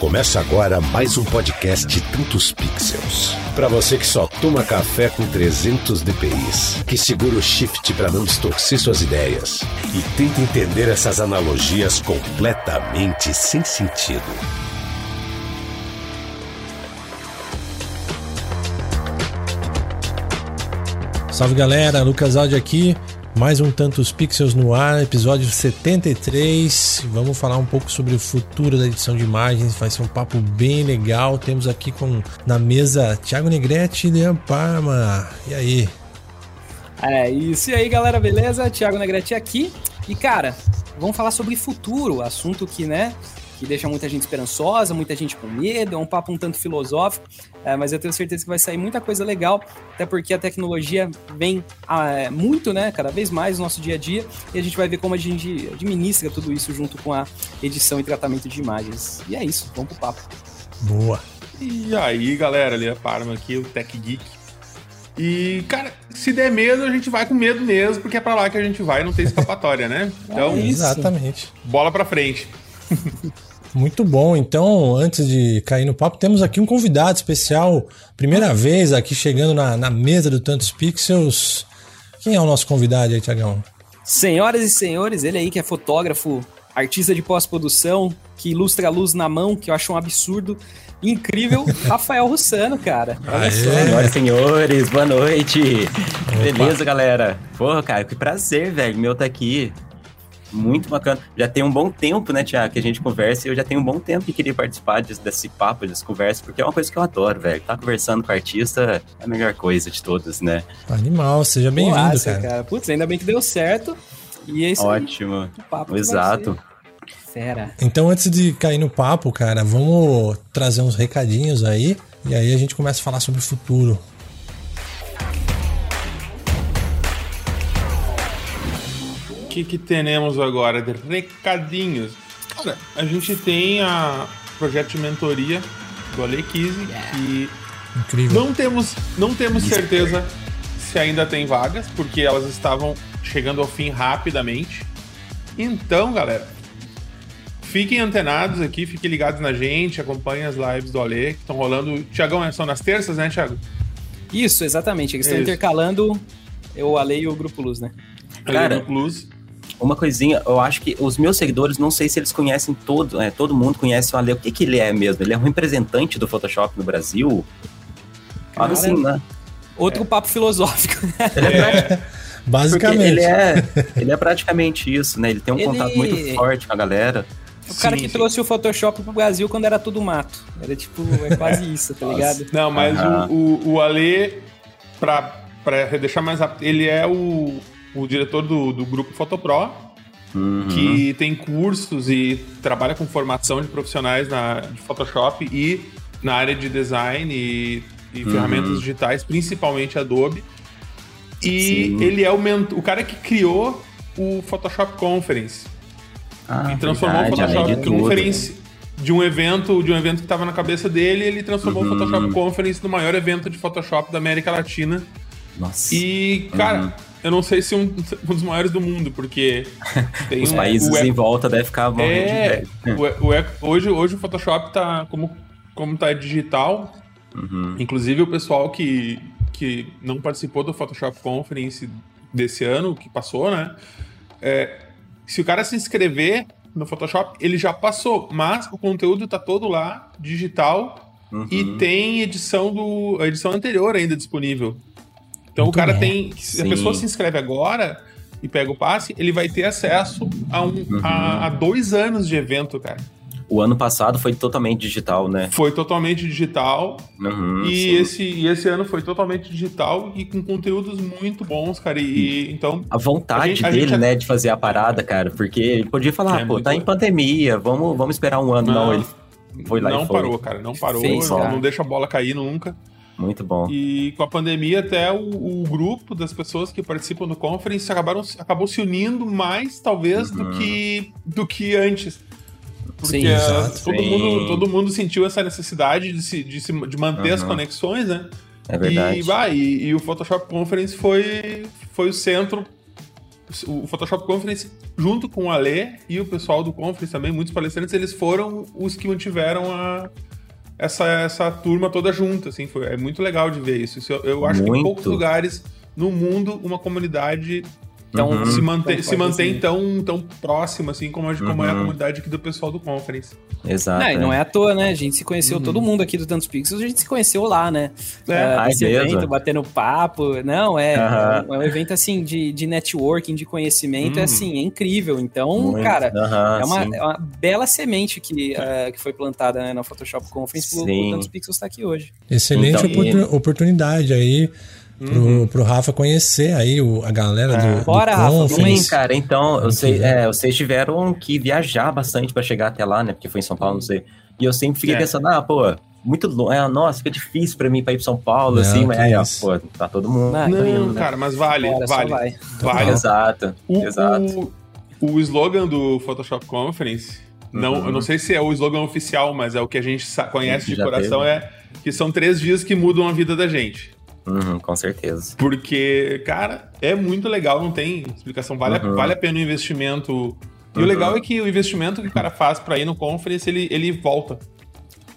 Começa agora mais um podcast Tantos Pixels. Para você que só toma café com 300 dpi, que segura o shift para não distorcer suas ideias e tenta entender essas analogias completamente sem sentido. Salve galera, Lucas Aldi aqui. Mais um Tantos Pixels no ar, episódio 73. Vamos falar um pouco sobre o futuro da edição de imagens. Vai ser um papo bem legal. Temos aqui com na mesa Thiago Negrete e Leon Parma. E aí? É isso. E aí, galera, beleza? Thiago Negrete aqui. E cara, vamos falar sobre futuro, assunto que, né, que deixa muita gente esperançosa, muita gente com medo, é um papo um tanto filosófico, é, mas eu tenho certeza que vai sair muita coisa legal, até porque a tecnologia vem é, muito, né, cada vez mais no nosso dia a dia, e a gente vai ver como a gente administra tudo isso junto com a edição e tratamento de imagens. E é isso, vamos pro papo. Boa. E aí, galera, ali é Parma aqui, o Tech Geek. E, cara, se der medo, a gente vai com medo mesmo, porque é pra lá que a gente vai, não tem escapatória, né? Então, é exatamente. Bola pra frente. Muito bom. Então, antes de cair no papo, temos aqui um convidado especial. Primeira vez aqui chegando na, na mesa do Tantos Pixels. Quem é o nosso convidado aí, Tiagão? Senhoras e senhores, ele aí que é fotógrafo, artista de pós-produção, que ilustra a luz na mão, que eu acho um absurdo. Incrível, Rafael Russano, cara. Olha só. Senhoras e senhores, boa noite. Opa. Beleza, galera? Porra, cara, que prazer, velho, meu tá aqui. Muito bacana. Já tem um bom tempo, né, Tiago, que a gente conversa e eu já tenho um bom tempo que queria participar desse, desse papo, dessa conversa, porque é uma coisa que eu adoro, velho. Tá conversando com o artista é a melhor coisa de todas, né? Animal, seja bem-vindo, cara. cara. Putz, ainda bem que deu certo. E é isso Ótimo. Aí. Papo Exato. Fera. Então, antes de cair no papo, cara, vamos trazer uns recadinhos aí. E aí a gente começa a falar sobre o futuro. Que, que temos agora de recadinhos? Cara, a gente tem a projeto de mentoria do Ale yeah. que Incrível. não temos, não temos certeza se ainda tem vagas, porque elas estavam chegando ao fim rapidamente. Então, galera, fiquem antenados aqui, fiquem ligados na gente, acompanhem as lives do Ale que estão rolando. Tiagão, são nas terças, né, Thiago? Isso, exatamente. Eles estão intercalando o Ale e o Grupo Luz, né? Cara, Grupo Luz uma coisinha, eu acho que os meus seguidores, não sei se eles conhecem todo, é, todo mundo conhece o Ale. O que, que ele é mesmo? Ele é um representante do Photoshop no Brasil? Cara, assim, né? Outro é. papo filosófico. Ele é, Basicamente. Ele é, ele é praticamente isso, né? Ele tem um ele... contato muito forte com a galera. O cara sim, que sim. trouxe o Photoshop pro Brasil quando era tudo mato. Era tipo, é quase isso, tá ligado? Não, mas o, o, o Ale, pra, pra deixar mais rápido, ele é o, o diretor do, do grupo Fotopro, uhum. que tem cursos e trabalha com formação de profissionais na, de Photoshop e na área de design e, e uhum. ferramentas digitais, principalmente Adobe. E Sim. ele é o, o cara que criou o Photoshop Conference. Ah, e transformou verdade, o Photoshop de Conference de um evento, de um evento que estava na cabeça dele, ele transformou uhum. o Photoshop Conference no maior evento de Photoshop da América Latina. Nossa. E, cara, uhum eu não sei se um, um dos maiores do mundo, porque os um, países em volta devem ficar morrendo é, de o, o, hoje, hoje o Photoshop tá como, como tá digital. Uhum. Inclusive o pessoal que, que não participou do Photoshop Conference desse ano, que passou, né? É, se o cara se inscrever no Photoshop, ele já passou, mas o conteúdo tá todo lá, digital, uhum. e tem edição do a edição anterior ainda disponível. Então Muito o cara tem. Se a pessoa se inscreve agora e pega o passe, ele vai ter acesso a, um, uhum. a, a dois anos de evento, cara. O ano passado foi totalmente digital, né? Foi totalmente digital. Uhum, e, esse, e esse ano foi totalmente digital e com conteúdos muito bons, cara. E, então. A vontade a gente, dele, a gente... né, de fazer a parada, cara. Porque ele podia falar, é, pô, tá em pandemia, vamos, vamos esperar um ano. Não, não ele foi lá não e foi. parou, cara. Não parou. Fez, cara. Não deixa a bola cair nunca. Muito bom. E com a pandemia, até o, o, grupo das pessoas que participam do conference acabaram, acabou se unindo mais, talvez, uhum. do, que, do que antes. Porque Sim, exato. todo, Sim. Mundo, todo mundo sentiu essa necessidade de, se, de, se, de manter uhum. as conexões, né? É verdade. E, bah, e, e, o Photoshop Conference foi, foi o centro o Photoshop Conference, junto com o Ale e o pessoal do Conference também, muitos palestrantes, eles foram os que mantiveram a, essa, essa turma toda junta, assim, foi, é muito legal de ver isso. isso eu, eu acho muito. que em poucos lugares no mundo uma comunidade então, uhum. se mantém, se mantém assim. tão, tão próximo, assim, como, a, como é a uhum. comunidade aqui do pessoal do Conference. Exato. Não, é. não é à toa, né? A gente se conheceu, uhum. todo mundo aqui do Tantos Pixels, a gente se conheceu lá, né? É, uh, esse evento, batendo papo. Não, é, é, um evento, assim, de, de networking, de conhecimento, é, assim, é incrível. Então, Muito. cara, é, uma, é, uma, bela semente que, uh, que foi plantada né, na Photoshop Conference pro Tantos Pixels estar tá aqui hoje. Excelente então, oportunidade aí uhum. pro Rafa conhecer aí o, a galera é. do, Bora, do Rafa, Sim, cara. Então, eu sei, é, vocês tiveram que viajar bastante para chegar até lá, né? Porque foi em São Paulo, não sei. E eu sempre fiquei é. pensando, ah, pô, muito longe. É, nossa, fica difícil pra mim pra ir pra São Paulo, não, assim, mas aí, ó, pô, tá todo mundo. Não, não indo, né? cara, mas vale, Bora, vale. Vale. Exato, o, exato. O, o slogan do Photoshop Conference, não, uhum. eu não sei se é o slogan oficial, mas é o que a gente conhece de coração, teve. é que são três dias que mudam a vida da gente. Uhum, com certeza. Porque, cara, é muito legal, não tem explicação. Vale, uhum. a, vale a pena o investimento. E uhum. o legal é que o investimento que o cara faz para ir no conference, ele, ele volta.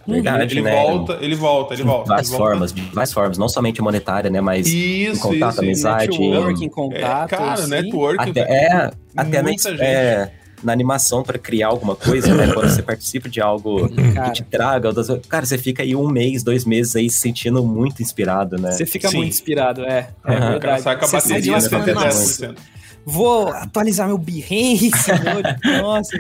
Verdade, ele, né? volta, ele volta, ele volta. Várias ele formas, várias formas, não somente monetária, né? Mas isso, contato, isso, amizade. Networking, contato. É, cara, assim. networking. Até, é, até na, é, na animação para criar alguma coisa, né? Quando você participa de algo cara. que te traga, cara, você fica aí um mês, dois meses aí se sentindo muito inspirado, né? Você fica Sim. muito inspirado, é. é uhum. verdade. Com a bateria, você 10% vou atualizar meu Behance, nossa.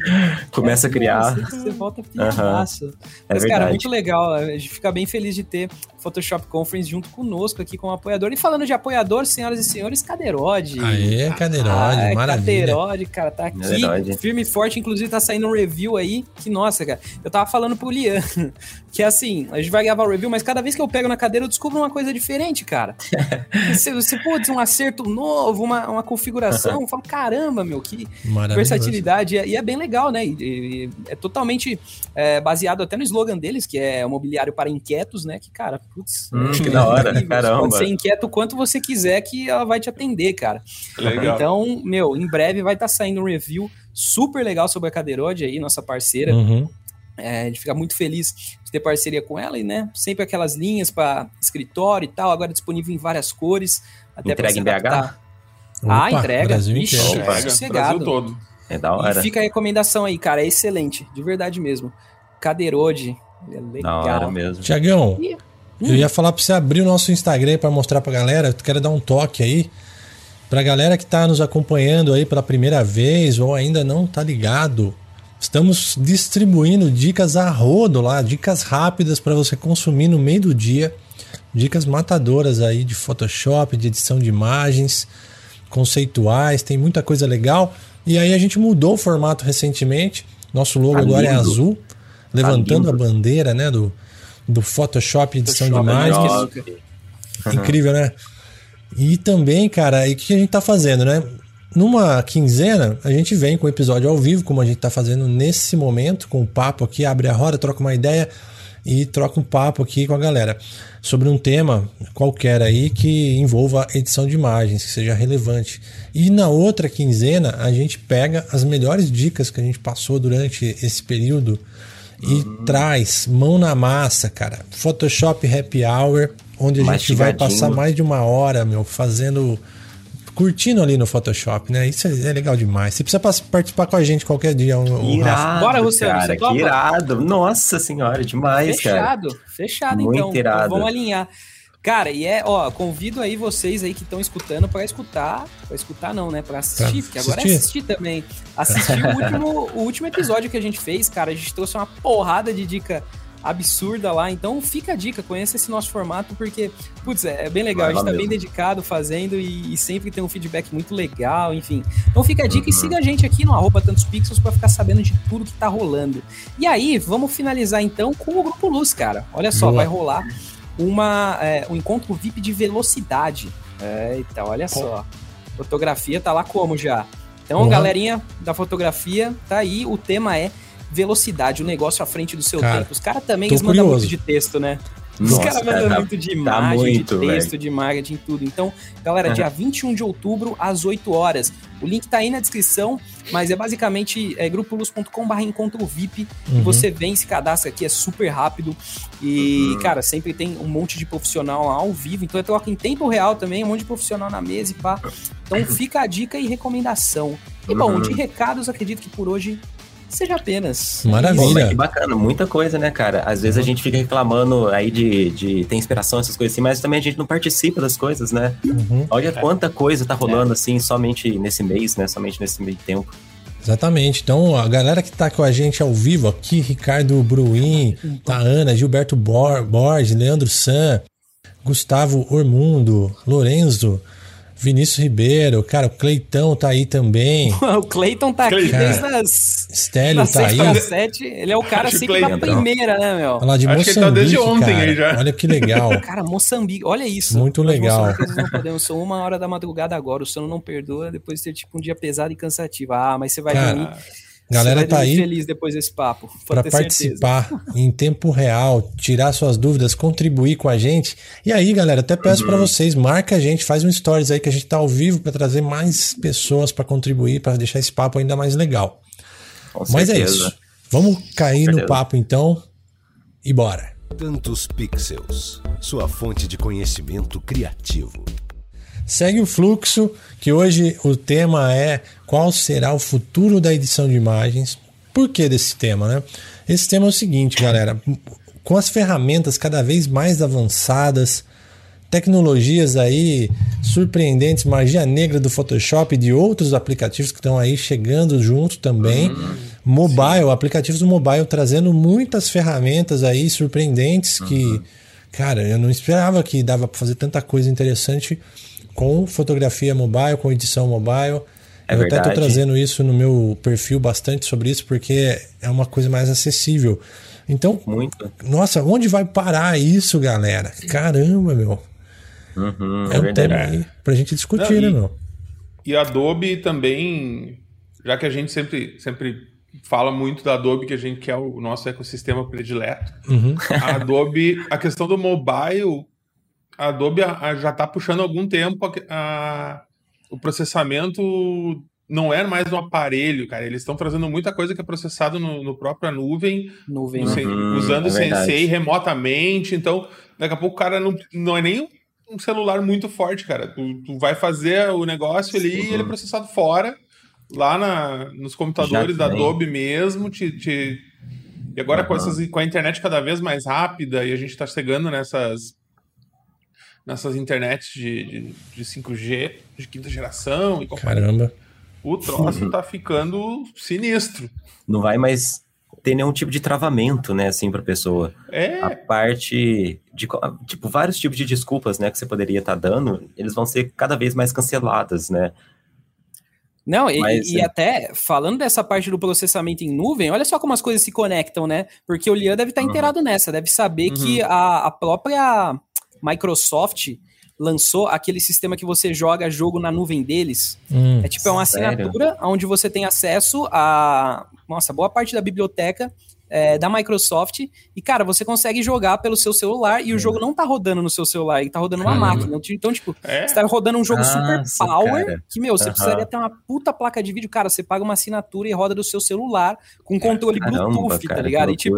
Começa a criar. Você volta. Uhum. É Mas, verdade. cara, muito legal. A gente fica bem feliz de ter Photoshop Conference junto conosco aqui como apoiador. E falando de apoiador, senhoras e senhores, Cadeirode. Aê, Cadeirode, ah, maravilha. Cadeirode, cara, tá aqui Cadeirode. firme e forte. Inclusive, tá saindo um review aí. Que, nossa, cara, eu tava falando pro Lian, que é assim, a gente vai gravar o review, mas cada vez que eu pego na cadeira, eu descubro uma coisa diferente, cara. você, você pode um acerto novo, uma, uma configuração, eu falo, caramba, meu, que versatilidade. E é bem legal, né? E, e, é totalmente é, baseado até no slogan deles, que é o mobiliário para inquietos, né? Que, cara, Putz, hum, que da hora, caramba. Pode ser inquieto o quanto você quiser que ela vai te atender, cara. Legal. Então, meu, em breve vai estar tá saindo um review super legal sobre a Cadeirode aí, nossa parceira. Uhum. É, a gente fica muito feliz de ter parceria com ela e, né, sempre aquelas linhas para escritório e tal, agora disponível em várias cores. Até Entrega em BH? Ah, Opa, entrega. Brasil Ixi, é sossegado. Brasil todo. É da hora. E fica a recomendação aí, cara, é excelente, de verdade mesmo. Cadeirode, é legal. Da hora mesmo. Tiagão, eu ia falar para você abrir o nosso Instagram para mostrar para galera. Eu quero dar um toque aí para galera que está nos acompanhando aí pela primeira vez ou ainda não tá ligado. Estamos distribuindo dicas a rodo lá, dicas rápidas para você consumir no meio do dia, dicas matadoras aí de Photoshop, de edição de imagens, conceituais, tem muita coisa legal. E aí a gente mudou o formato recentemente. Nosso logo tá agora é azul, levantando tá a bandeira, né, do do Photoshop edição Photoshop de imagens. Incrível, né? E também, cara, e o que a gente tá fazendo, né? Numa quinzena, a gente vem com o episódio ao vivo, como a gente tá fazendo nesse momento, com o papo aqui, abre a roda, troca uma ideia e troca um papo aqui com a galera sobre um tema qualquer aí que envolva edição de imagens, que seja relevante. E na outra quinzena, a gente pega as melhores dicas que a gente passou durante esse período e uhum. traz mão na massa, cara. Photoshop Happy Hour, onde a gente vai passar mais de uma hora, meu, fazendo curtindo ali no Photoshop, né? Isso é, é legal demais. Você precisa participar com a gente qualquer dia. Um, irado, Bora, Luciano, cara, que irado. Nossa senhora, demais, fechado, cara. Fechado, fechado então. Muito irado. Então vamos alinhar. Cara, e é, ó, convido aí vocês aí que estão escutando para escutar, para escutar não, né, para assistir, pra porque agora é assistir também. Assistir o, último, o último episódio que a gente fez, cara, a gente trouxe uma porrada de dica absurda lá, então fica a dica, conheça esse nosso formato, porque, putz, é, é bem legal, Vai a gente tá mesmo. bem dedicado fazendo e, e, sempre tem um feedback muito legal, enfim. Então fica a dica uhum. e siga a gente aqui no arroba tantos pixels para ficar sabendo de tudo que tá rolando. E aí, vamos finalizar então com o Grupo Luz, cara. Olha só, Boa. vai rolar uma, é, um encontro VIP de velocidade. Eita, olha Pô. só. Fotografia tá lá como já. Então, uhum. galerinha da fotografia, tá aí. O tema é velocidade, o negócio à frente do seu cara, tempo. Os caras também eles mandam muito de texto, né? Os caras mandam tá- muito de tá imagem, muito, de texto, velho. de marketing, tudo. Então, galera, Aham. dia 21 de outubro, às 8 horas. O link tá aí na descrição, mas é basicamente é, grupoluz.com.br encontro VIP. E Uhum. você vem, se cadastra aqui, é super rápido. E, cara, sempre tem um monte de profissional lá ao vivo. Então, eu troco em tempo real também, um monte de profissional na mesa e pá. Então, fica a dica e recomendação. E, bom, Uhum. de recados, acredito que por hoje seja apenas. Maravilha. Pô, que bacana, muita coisa, né, cara? Às vezes a gente fica reclamando aí de, de ter inspiração, essas coisas assim, mas também a gente não participa das coisas, né? Uhum. Olha quanta coisa tá rolando assim, somente nesse mês, né? Somente nesse meio tempo. Exatamente. Então, a galera que tá com a gente ao vivo aqui, Ricardo Bruin, Taana, Gilberto Bor Borges, Leandro San, Gustavo Ormundo, Lorenzo, Vinícius Ribeiro, cara, o Cleitão tá aí também, o Clayton tá aqui Cleiton. desde as. Stélio Da tá aí. sete, ele é o cara Acho sempre da Cleiton. primeira, né, meu? Falar de Acho que ele tá Moçambique, desde ontem cara. aí já. Olha que legal. Cara, Moçambique, olha isso. Muito legal. Não podemos, são uma hora da madrugada agora, o sono não perdoa depois de ter tipo um dia pesado e cansativo. Ah, mas você vai Cara, dormir. Galera tá aí feliz depois desse papo. para certeza. participar em tempo real, tirar suas dúvidas, contribuir com a gente. E aí, galera, até peço Uhum. pra vocês, marca a gente, faz um stories aí que a gente tá ao vivo para trazer mais pessoas pra contribuir, pra deixar esse papo ainda mais legal. Com Mas é certeza. isso. Vamos cair no papo então e bora. Tantos Pixels, sua fonte de conhecimento criativo. Segue o fluxo, que hoje o tema é qual será o futuro da edição de imagens. Por que desse tema, né? Esse tema é o seguinte, galera. Com as ferramentas cada vez mais avançadas, tecnologias aí surpreendentes, magia negra do Photoshop e de outros aplicativos que estão aí chegando junto também. mobile, aplicativos do mobile trazendo muitas ferramentas aí surpreendentes que, cara, eu não esperava que dava para fazer tanta coisa interessante com fotografia mobile, com edição mobile. É eu até verdade. trazendo isso no meu perfil bastante sobre isso, porque é uma coisa mais acessível. Então, Muito. nossa, onde vai parar isso, galera? Caramba, meu. Uhum, É, é, um verdade. tema aí pra gente discutir, Não, né, e- meu? E a Adobe também, já que a gente sempre, sempre fala muito da Adobe, que a gente quer o nosso ecossistema predileto. Uhum. A Adobe, a questão do mobile, a Adobe já está puxando há algum tempo a- a- o processamento não é mais no aparelho, cara. Eles estão trazendo muita coisa que é processado no, no própria nuvem, Nuvem. no né? Uhum, usando é o Sensei verdade. remotamente. Então, daqui a pouco o cara não, não é nem um celular muito forte, cara. Tu, tu vai fazer o negócio ali e ele é processado fora, lá na, nos computadores da. Adobe mesmo. Te, te- E agora com, Aham. essas, com a internet cada vez mais rápida e a gente está chegando nessas nessas internets de, de, de 5G de quinta geração e companhia, Caramba. o troço tá ficando sinistro. Não vai mais ter nenhum tipo de travamento, né, assim, pra pessoa. A É, parte de, tipo, vários tipos de desculpas, né, que você poderia estar dando, eles vão ser cada vez mais canceladas, né? Não, e, Mas, e é. até falando dessa parte do processamento em nuvem, olha só como as coisas se conectam, né? Porque o Lian deve estar Uhum. inteirado nessa, deve saber que a, a própria Microsoft lançou aquele sistema que você joga jogo na nuvem deles. Hum. É tipo é uma Sério? assinatura onde você tem acesso a, nossa, boa parte da biblioteca é, da Microsoft e, cara, você consegue jogar pelo seu celular e o jogo não tá rodando no seu celular, ele tá rodando numa Caramba. máquina. Então, tipo, é. você tá rodando um jogo super Nossa, power, cara. que, meu, você Aham. precisaria ter uma puta placa de vídeo, cara, você paga uma assinatura e roda do seu celular com controle Caramba, Bluetooth, cara, tá ligado? E, tipo,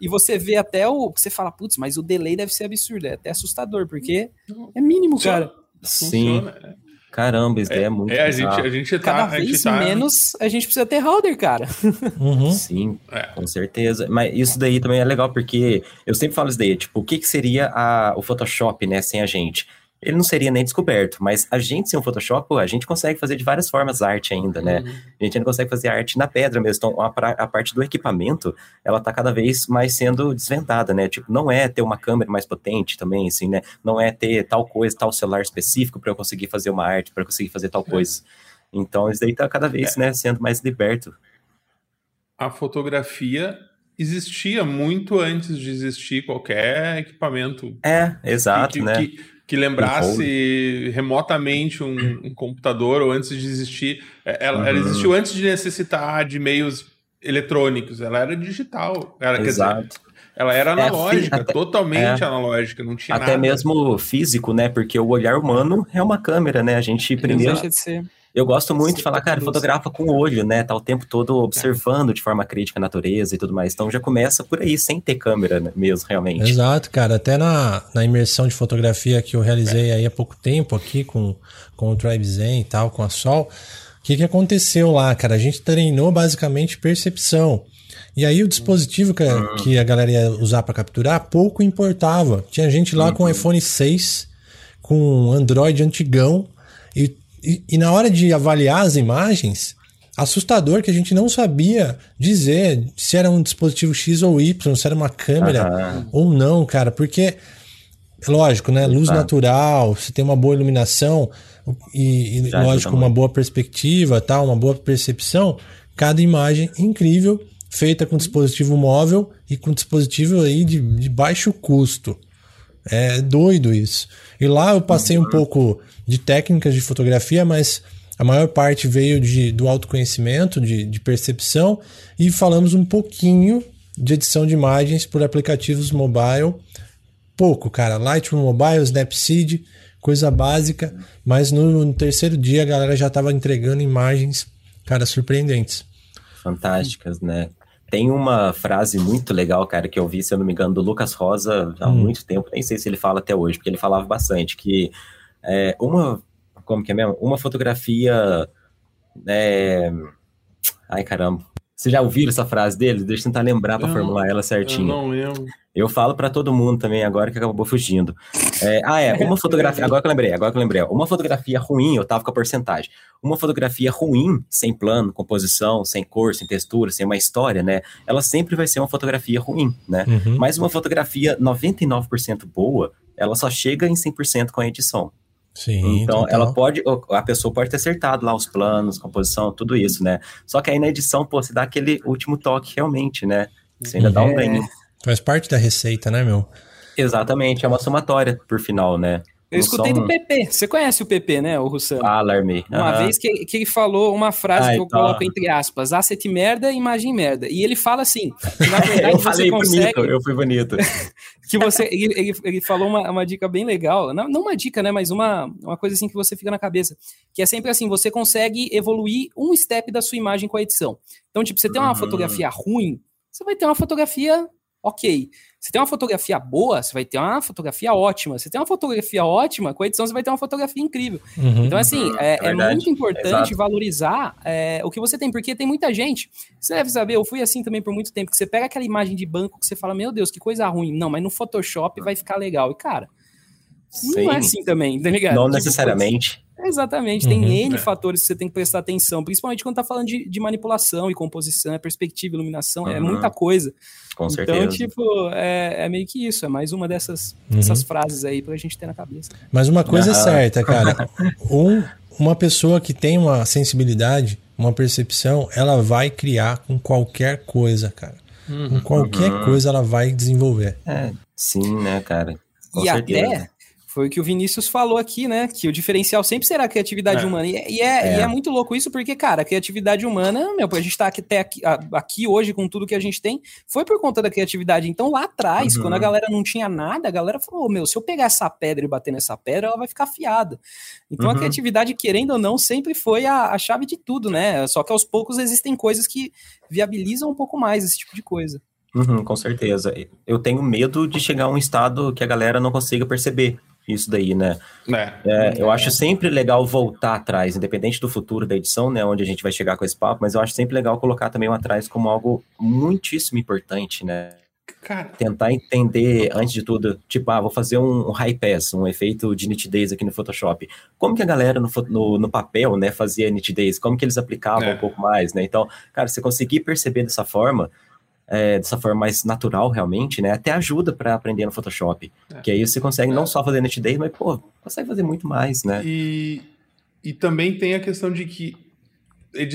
e você vê até o. Você fala, putz, mas o delay deve ser absurdo, é até assustador, porque é mínimo, cara. Sim, Funciona. Caramba, isso daí é muito É, a gente, a gente tá. Cada a gente vez tá- menos a gente precisa ter holder, cara. Uhum. Sim, É. com certeza. Mas isso daí também é legal, porque eu sempre falo isso daí, tipo, o que, que seria a- o Photoshop, né, sem a gente? Ele não seria nem descoberto, mas a gente sem o Photoshop, pô, a gente consegue fazer de várias formas arte ainda, né? Uhum. A gente ainda consegue fazer arte na pedra mesmo. Então, a, a parte do equipamento, ela tá cada vez mais sendo desvendada, né? Tipo, não é ter uma câmera mais potente também, assim, né? Não é ter tal coisa, tal celular específico para eu conseguir fazer uma arte, para conseguir fazer tal coisa. Então, isso daí tá cada vez, né, sendo mais liberto. a fotografia existia muito antes de existir qualquer equipamento É, exato, que, né? que, que lembrasse remotamente um, um computador ou antes de existir. é, Ela, ela Uhum. existiu antes de necessitar de meios eletrônicos, ela era digital. Era, Exato. Dizer, ela era é, analógica, é, até, totalmente é, analógica, não tinha até nada. mesmo físico, né? Porque o olhar humano é uma câmera, né? A gente primeiro. Deixa de ser. Eu gosto muito de falar, cara, fotografa com o olho, né? Tá o tempo todo observando de forma crítica a natureza e tudo mais. Então já começa por aí, sem ter câmera né, mesmo, realmente. Exato, cara. Até na, na imersão de fotografia que eu realizei aí há pouco tempo aqui com, com o Tribe Zen e tal, com a Sol. O que, que aconteceu lá, cara? A gente treinou basicamente percepção. E aí o dispositivo que, uhum. que a galera ia usar para capturar pouco importava. Tinha gente lá uhum. com iPhone 6, com Android antigão, e, e, e, na hora de avaliar as imagens, assustador que a gente não sabia dizer se era um dispositivo X ou Y, se era uma câmera uhum. ou não, cara, porque lógico, né? Luz natural, se tem uma boa iluminação e, e lógico, uma boa perspectiva, tal, uma boa percepção, cada imagem incrível feita com dispositivo móvel e com dispositivo aí de, de baixo custo. É doido isso. E lá eu passei um pouco de técnicas de fotografia, mas a maior parte veio de, do autoconhecimento, de, de percepção, e falamos um pouquinho de edição de imagens por aplicativos mobile. Pouco, cara. Lightroom Mobile, Snapseed, coisa básica, mas no, no terceiro dia a galera já estava entregando imagens, cara, surpreendentes. Fantásticas, né? Tem uma frase muito legal, cara, que eu vi, se eu não me engano, do Lucas Rosa há hum. muito tempo, nem sei se ele fala até hoje, porque ele falava bastante, que é, uma, como que é mesmo? Uma fotografia, é... ai caramba, vocês já ouviram essa frase dele? Deixa eu tentar lembrar para formular ela certinho. Eu não lembro. Eu falo para todo mundo também agora que acabou fugindo. É, ah, é, uma fotografia, agora que eu lembrei, agora que eu lembrei, uma fotografia ruim, eu tava com a porcentagem. Uma fotografia ruim, sem plano, composição, sem cor, sem textura, sem uma história, né? Ela sempre vai ser uma fotografia ruim, né? Uhum. Mas uma fotografia 99% boa, ela só chega em 100% com a edição. Sim, então, total. ela pode, a pessoa pode ter acertado lá os planos, composição, tudo isso, né? Só que aí na edição, pô, você dá aquele último toque realmente, né? Você ainda é. dá um ganho. Faz parte da receita, né, meu? Exatamente, é uma somatória por final, né? Eu escutei do PP. Você conhece o PP, né, o Russano? Fala-me. Uma vez que, que ele falou uma frase Ai, que eu tá. coloco entre aspas: asset merda, imagem merda. E ele fala assim: na verdade eu você consegue. Bonito, eu fui bonito. que você. Ele, ele, ele falou uma, uma, dica bem legal. Não, não uma dica, né? Mas uma, uma coisa assim que você fica na cabeça. Que é sempre assim: você consegue evoluir um step da sua imagem com a edição. Então, tipo, você tem uma uhum. fotografia ruim, você vai ter uma fotografia ok. Você tem uma fotografia boa, você vai ter uma fotografia ótima. Você tem uma fotografia ótima, com a edição você vai ter uma fotografia incrível. Uhum, então, assim, uhum, é, é, é muito importante valorizar é, o que você tem, porque tem muita gente. Você deve saber, eu fui assim também por muito tempo, que você pega aquela imagem de banco que você fala, meu Deus, que coisa ruim. Não, mas no Photoshop vai ficar legal. E, cara, Sim. não é assim também, tá ligado? Não tipo, necessariamente. Exatamente, tem uhum, N é. fatores que você tem que prestar atenção, principalmente quando tá falando de, de manipulação e composição, é perspectiva, iluminação, é uhum. é muita coisa. Com então, certeza. Então, tipo, é, é, meio que isso, é mais uma dessas, uhum. dessas frases aí pra gente ter na cabeça. Mas uma coisa é certa, cara, um, uma pessoa que tem uma sensibilidade, uma percepção, ela vai criar com qualquer coisa, cara. Com uhum. qualquer uhum. coisa ela vai desenvolver. É, sim, né, cara? Com e certeza. até foi o que o Vinícius falou aqui, né? Que o diferencial sempre será a criatividade é. humana. E, é, e, é, é. e, é, muito louco isso, porque, cara, a criatividade humana, meu, a gente tá aqui, até aqui, aqui, hoje com tudo que a gente tem, foi por conta da criatividade. Então, lá atrás, uhum. quando a galera não tinha nada, a galera falou: meu, se eu pegar essa pedra e bater nessa pedra, ela vai ficar afiada. Então, uhum. a criatividade, querendo ou não, sempre foi a, a chave de tudo, né? Só que aos poucos existem coisas que viabilizam um pouco mais esse tipo de coisa. Uhum, com certeza. Eu tenho medo de chegar a um estado que a galera não consiga perceber isso daí, né? É. É, eu acho sempre legal voltar atrás, independente do futuro da edição, né? Onde a gente vai chegar com esse papo, mas eu acho sempre legal colocar também o atrás como algo muitíssimo importante, né? Cara. Tentar entender, antes de tudo, tipo, ah, vou fazer um, um high pass, um efeito de nitidez aqui no Photoshop. Como que a galera no, no, no papel, né, fazia nitidez? Como que eles aplicavam é. um pouco mais, né? Então, cara, você conseguir perceber dessa forma, é, dessa forma mais natural, realmente, né? Até ajuda para aprender no Photoshop. É. Que aí você consegue não só fazer nitidez, mas, pô, consegue fazer muito mais, né? E, e também tem a questão de que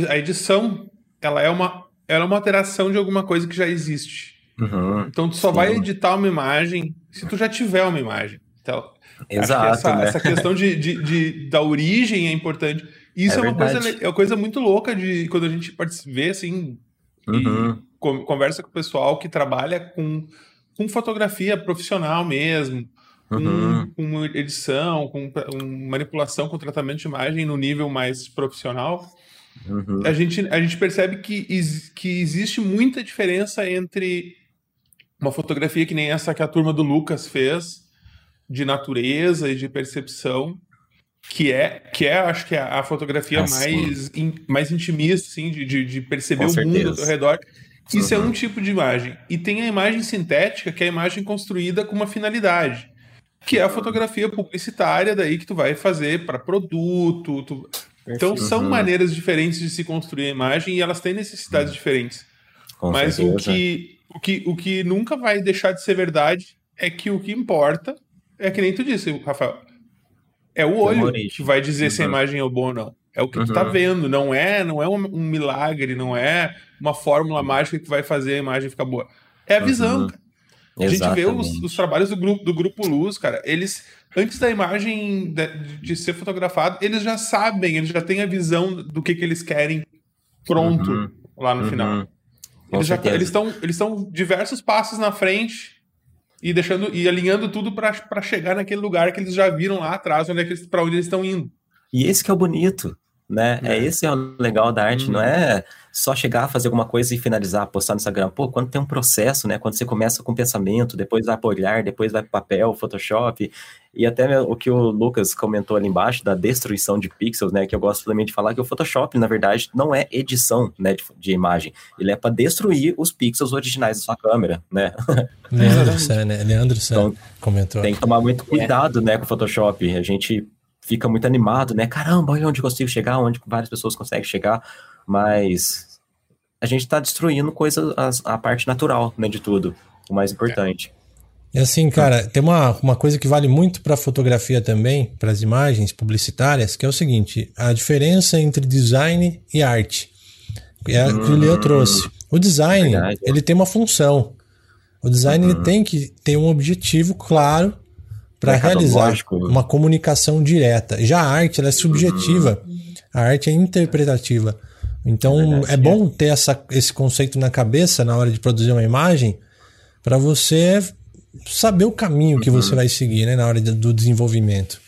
a edição, ela é uma, ela é uma alteração de alguma coisa que já existe. Uhum, então, tu só sim. vai editar uma imagem se tu já tiver uma imagem. Então, Exato, essa, né? essa questão de, de, de, da origem é importante. Isso é, é uma, coisa, é uma coisa muito louca de quando a gente vê, assim, uhum. Conversa com o pessoal que trabalha com, com fotografia profissional mesmo, uhum. com, com, edição, com, com, manipulação, com tratamento de imagem no nível mais profissional, uhum. a, gente, a gente percebe que, que existe muita diferença entre uma fotografia que nem essa que a turma do Lucas fez, de natureza e de percepção, que é, que é acho que é a fotografia mais, in, mais intimista, assim, de, de, de perceber o mundo ao redor. Isso uhum. é um tipo de imagem. E tem a imagem sintética, que é a imagem construída com uma finalidade, que é a fotografia publicitária daí que tu vai fazer para produto. Tu... Então são uhum. maneiras diferentes de se construir a imagem e elas têm necessidades uhum. diferentes. Com Mas o que, o, que, o que nunca vai deixar de ser verdade é que o que importa é que nem tu disse, Rafael. É o olho que vai dizer se a uhum. imagem é boa ou não. É o que tu tá uhum. vendo, não é, não é um, um, milagre, não é uma fórmula mágica que vai fazer a imagem ficar boa. É a visão, uhum. A gente vê os, os, trabalhos do grupo, do grupo Luz, cara, eles, antes da imagem de, de, ser fotografado, eles já sabem, eles já têm a visão do que, que eles querem pronto uhum. lá no final. Eles, eles, estão, eles estão diversos passos na frente e deixando e alinhando tudo para chegar naquele lugar que eles já viram lá atrás, onde é para onde eles estão indo. E esse que é o bonito né? É. é esse é o legal da arte, não é só chegar, fazer alguma coisa e finalizar, postar no Instagram. Pô, quando tem um processo, né? Quando você começa com pensamento, depois vai para olhar, depois vai para papel, Photoshop, e até o que o Lucas comentou ali embaixo da destruição de pixels, né? Que eu gosto também de falar que o Photoshop, na verdade, não é edição, né, de, de imagem. Ele é para destruir os pixels originais da sua câmera, né? Leandro Sen, né? Leandro então, comentou. Tem que tomar muito cuidado, é. né, com o Photoshop. A gente fica muito animado, né? Caramba, olha onde eu consigo chegar, onde várias pessoas conseguem chegar, mas a gente está destruindo coisa, a, a, parte natural, né, de tudo, o mais importante. E assim, cara, tem uma, uma coisa que vale muito para fotografia também, para as imagens publicitárias, que é o seguinte: a diferença entre design e arte. É hum, que o Leo trouxe. O design, ele tem uma função. O design uhum. ele tem que ter um objetivo claro para realizar uma comunicação direta. Já a arte ela é subjetiva, uhum. a arte é interpretativa. Então é, é bom ter essa, esse conceito na cabeça na hora de produzir uma imagem para você saber o caminho que você uhum. vai seguir né, na hora de, do desenvolvimento.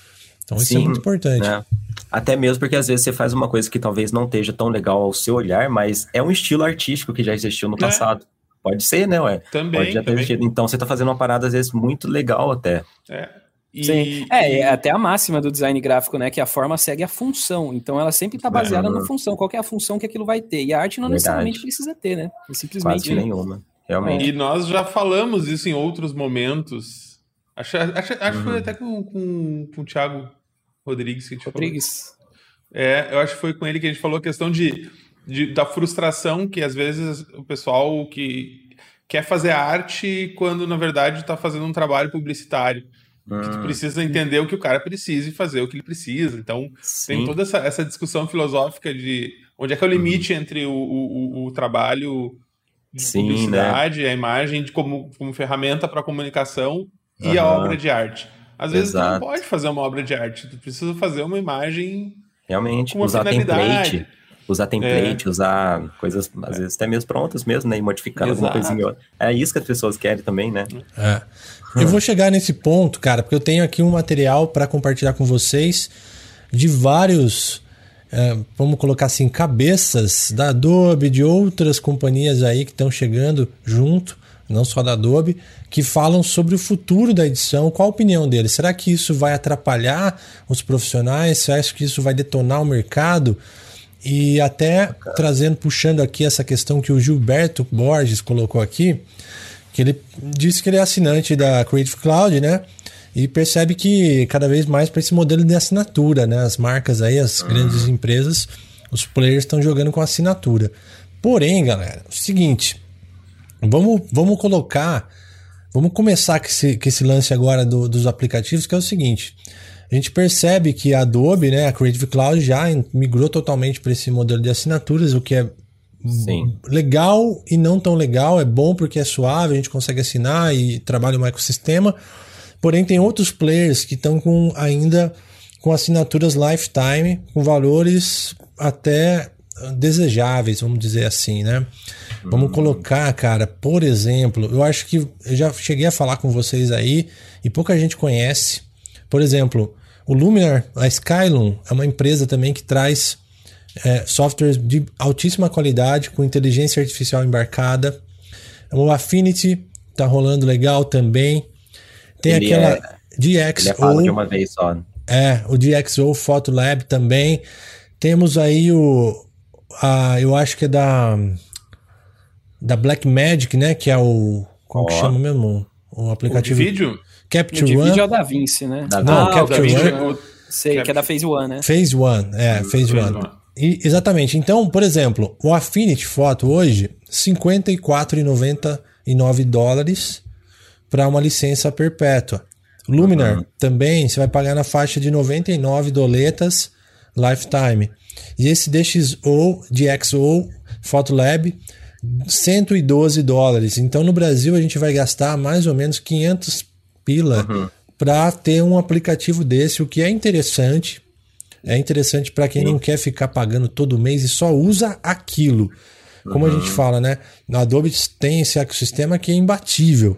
Então isso é Sim, é muito importante. É. Até mesmo porque às vezes você faz uma coisa que talvez não esteja tão legal ao seu olhar, mas é um estilo artístico que já existiu no é. passado. Pode ser, né, ué? Também. Pode já ter também. Então você tá fazendo uma parada, às vezes, muito legal até. É. E, Sim. É, e... até a máxima do design gráfico, né? Que a forma segue a função. Então ela sempre está baseada é. na função. Qual é a função que aquilo vai ter? E a arte não Verdade. necessariamente precisa ter, né? É simplesmente. Quase nenhuma. Realmente. E nós já falamos isso em outros momentos. Acho, acho, acho uhum. que foi até com, com, com o Thiago Rodrigues que a gente Rodrigues. falou. É, eu acho que foi com ele que a gente falou a questão de de, da frustração que às vezes o pessoal que quer fazer arte quando na verdade está fazendo um trabalho publicitário. Que tu ah. precisa entender o que o cara precisa e fazer o que ele precisa. Então, Sim. tem toda essa, essa discussão filosófica de onde é que é o limite uhum. entre o, o, o, trabalho de Sim, né? publicidade, né? a imagem de como, como ferramenta para comunicação uhum. e a obra de arte. Às vezes Exato. tu não pode fazer uma obra de arte, tu precisa fazer uma imagem Realmente, com uma usar finalidade. template usar template, é. usar coisas, às é. vezes até mesmo prontas mesmo, né? E modificando alguma coisinha. É isso que as pessoas querem também, né? É. Eu vou chegar nesse ponto, cara, porque eu tenho aqui um material para compartilhar com vocês de vários, é, vamos colocar assim, cabeças da Adobe, de outras companhias aí que estão chegando junto, não só da Adobe, que falam sobre o futuro da edição. Qual a opinião deles? Será que isso vai atrapalhar os profissionais? Você acha que isso vai detonar o mercado? E até trazendo, puxando aqui essa questão que o Gilberto Borges colocou aqui, que ele disse que ele é assinante da Creative Cloud, né? E percebe que cada vez mais para esse modelo de assinatura, né? As marcas aí, as uhum. grandes empresas, os players estão jogando com assinatura. Porém, galera, é o seguinte, vamos, vamos colocar, vamos começar com esse, com esse lance agora do, dos aplicativos, que é o seguinte a gente percebe que a Adobe, né, a Creative Cloud já migrou totalmente para esse modelo de assinaturas, o que é Sim. legal e não tão legal. É bom porque é suave, a gente consegue assinar e trabalha um ecossistema. Porém, tem outros players que estão com ainda com assinaturas lifetime, com valores até desejáveis, vamos dizer assim, né? Vamos colocar, cara, por exemplo, eu acho que eu já cheguei a falar com vocês aí e pouca gente conhece. Por exemplo, o Luminar, a Skylum, é uma empresa também que traz é, softwares de altíssima qualidade com inteligência artificial embarcada. O Affinity tá rolando legal também. Tem Ele aquela é- Ele é de DxO, uma vez só. é, o DxO Photo Lab também. Temos aí o a, eu acho que é da da Blackmagic, né, que é o como que Ó. chama mesmo? O O de aplicativo vídeo? O Capture One. vídeo é o da Vinci, né? Da Não, Ah, Capture da One. é Sei, que é da Phase One, né? Phase One, é, Phase Phase One. One. E- exatamente. Então, por exemplo, o Affinity Photo hoje, R$ 54,99 dólares para uma licença perpétua. Luminar também você vai pagar na faixa de 99 doletas lifetime. E esse DxO, DxO Photolab, 112 dólares. Então no Brasil a gente vai gastar mais ou menos 500 pila para ter um aplicativo desse, o que é interessante. É interessante para quem não quer ficar pagando todo mês e só usa aquilo. Como a gente fala, né? A Adobe tem esse ecossistema que é imbatível.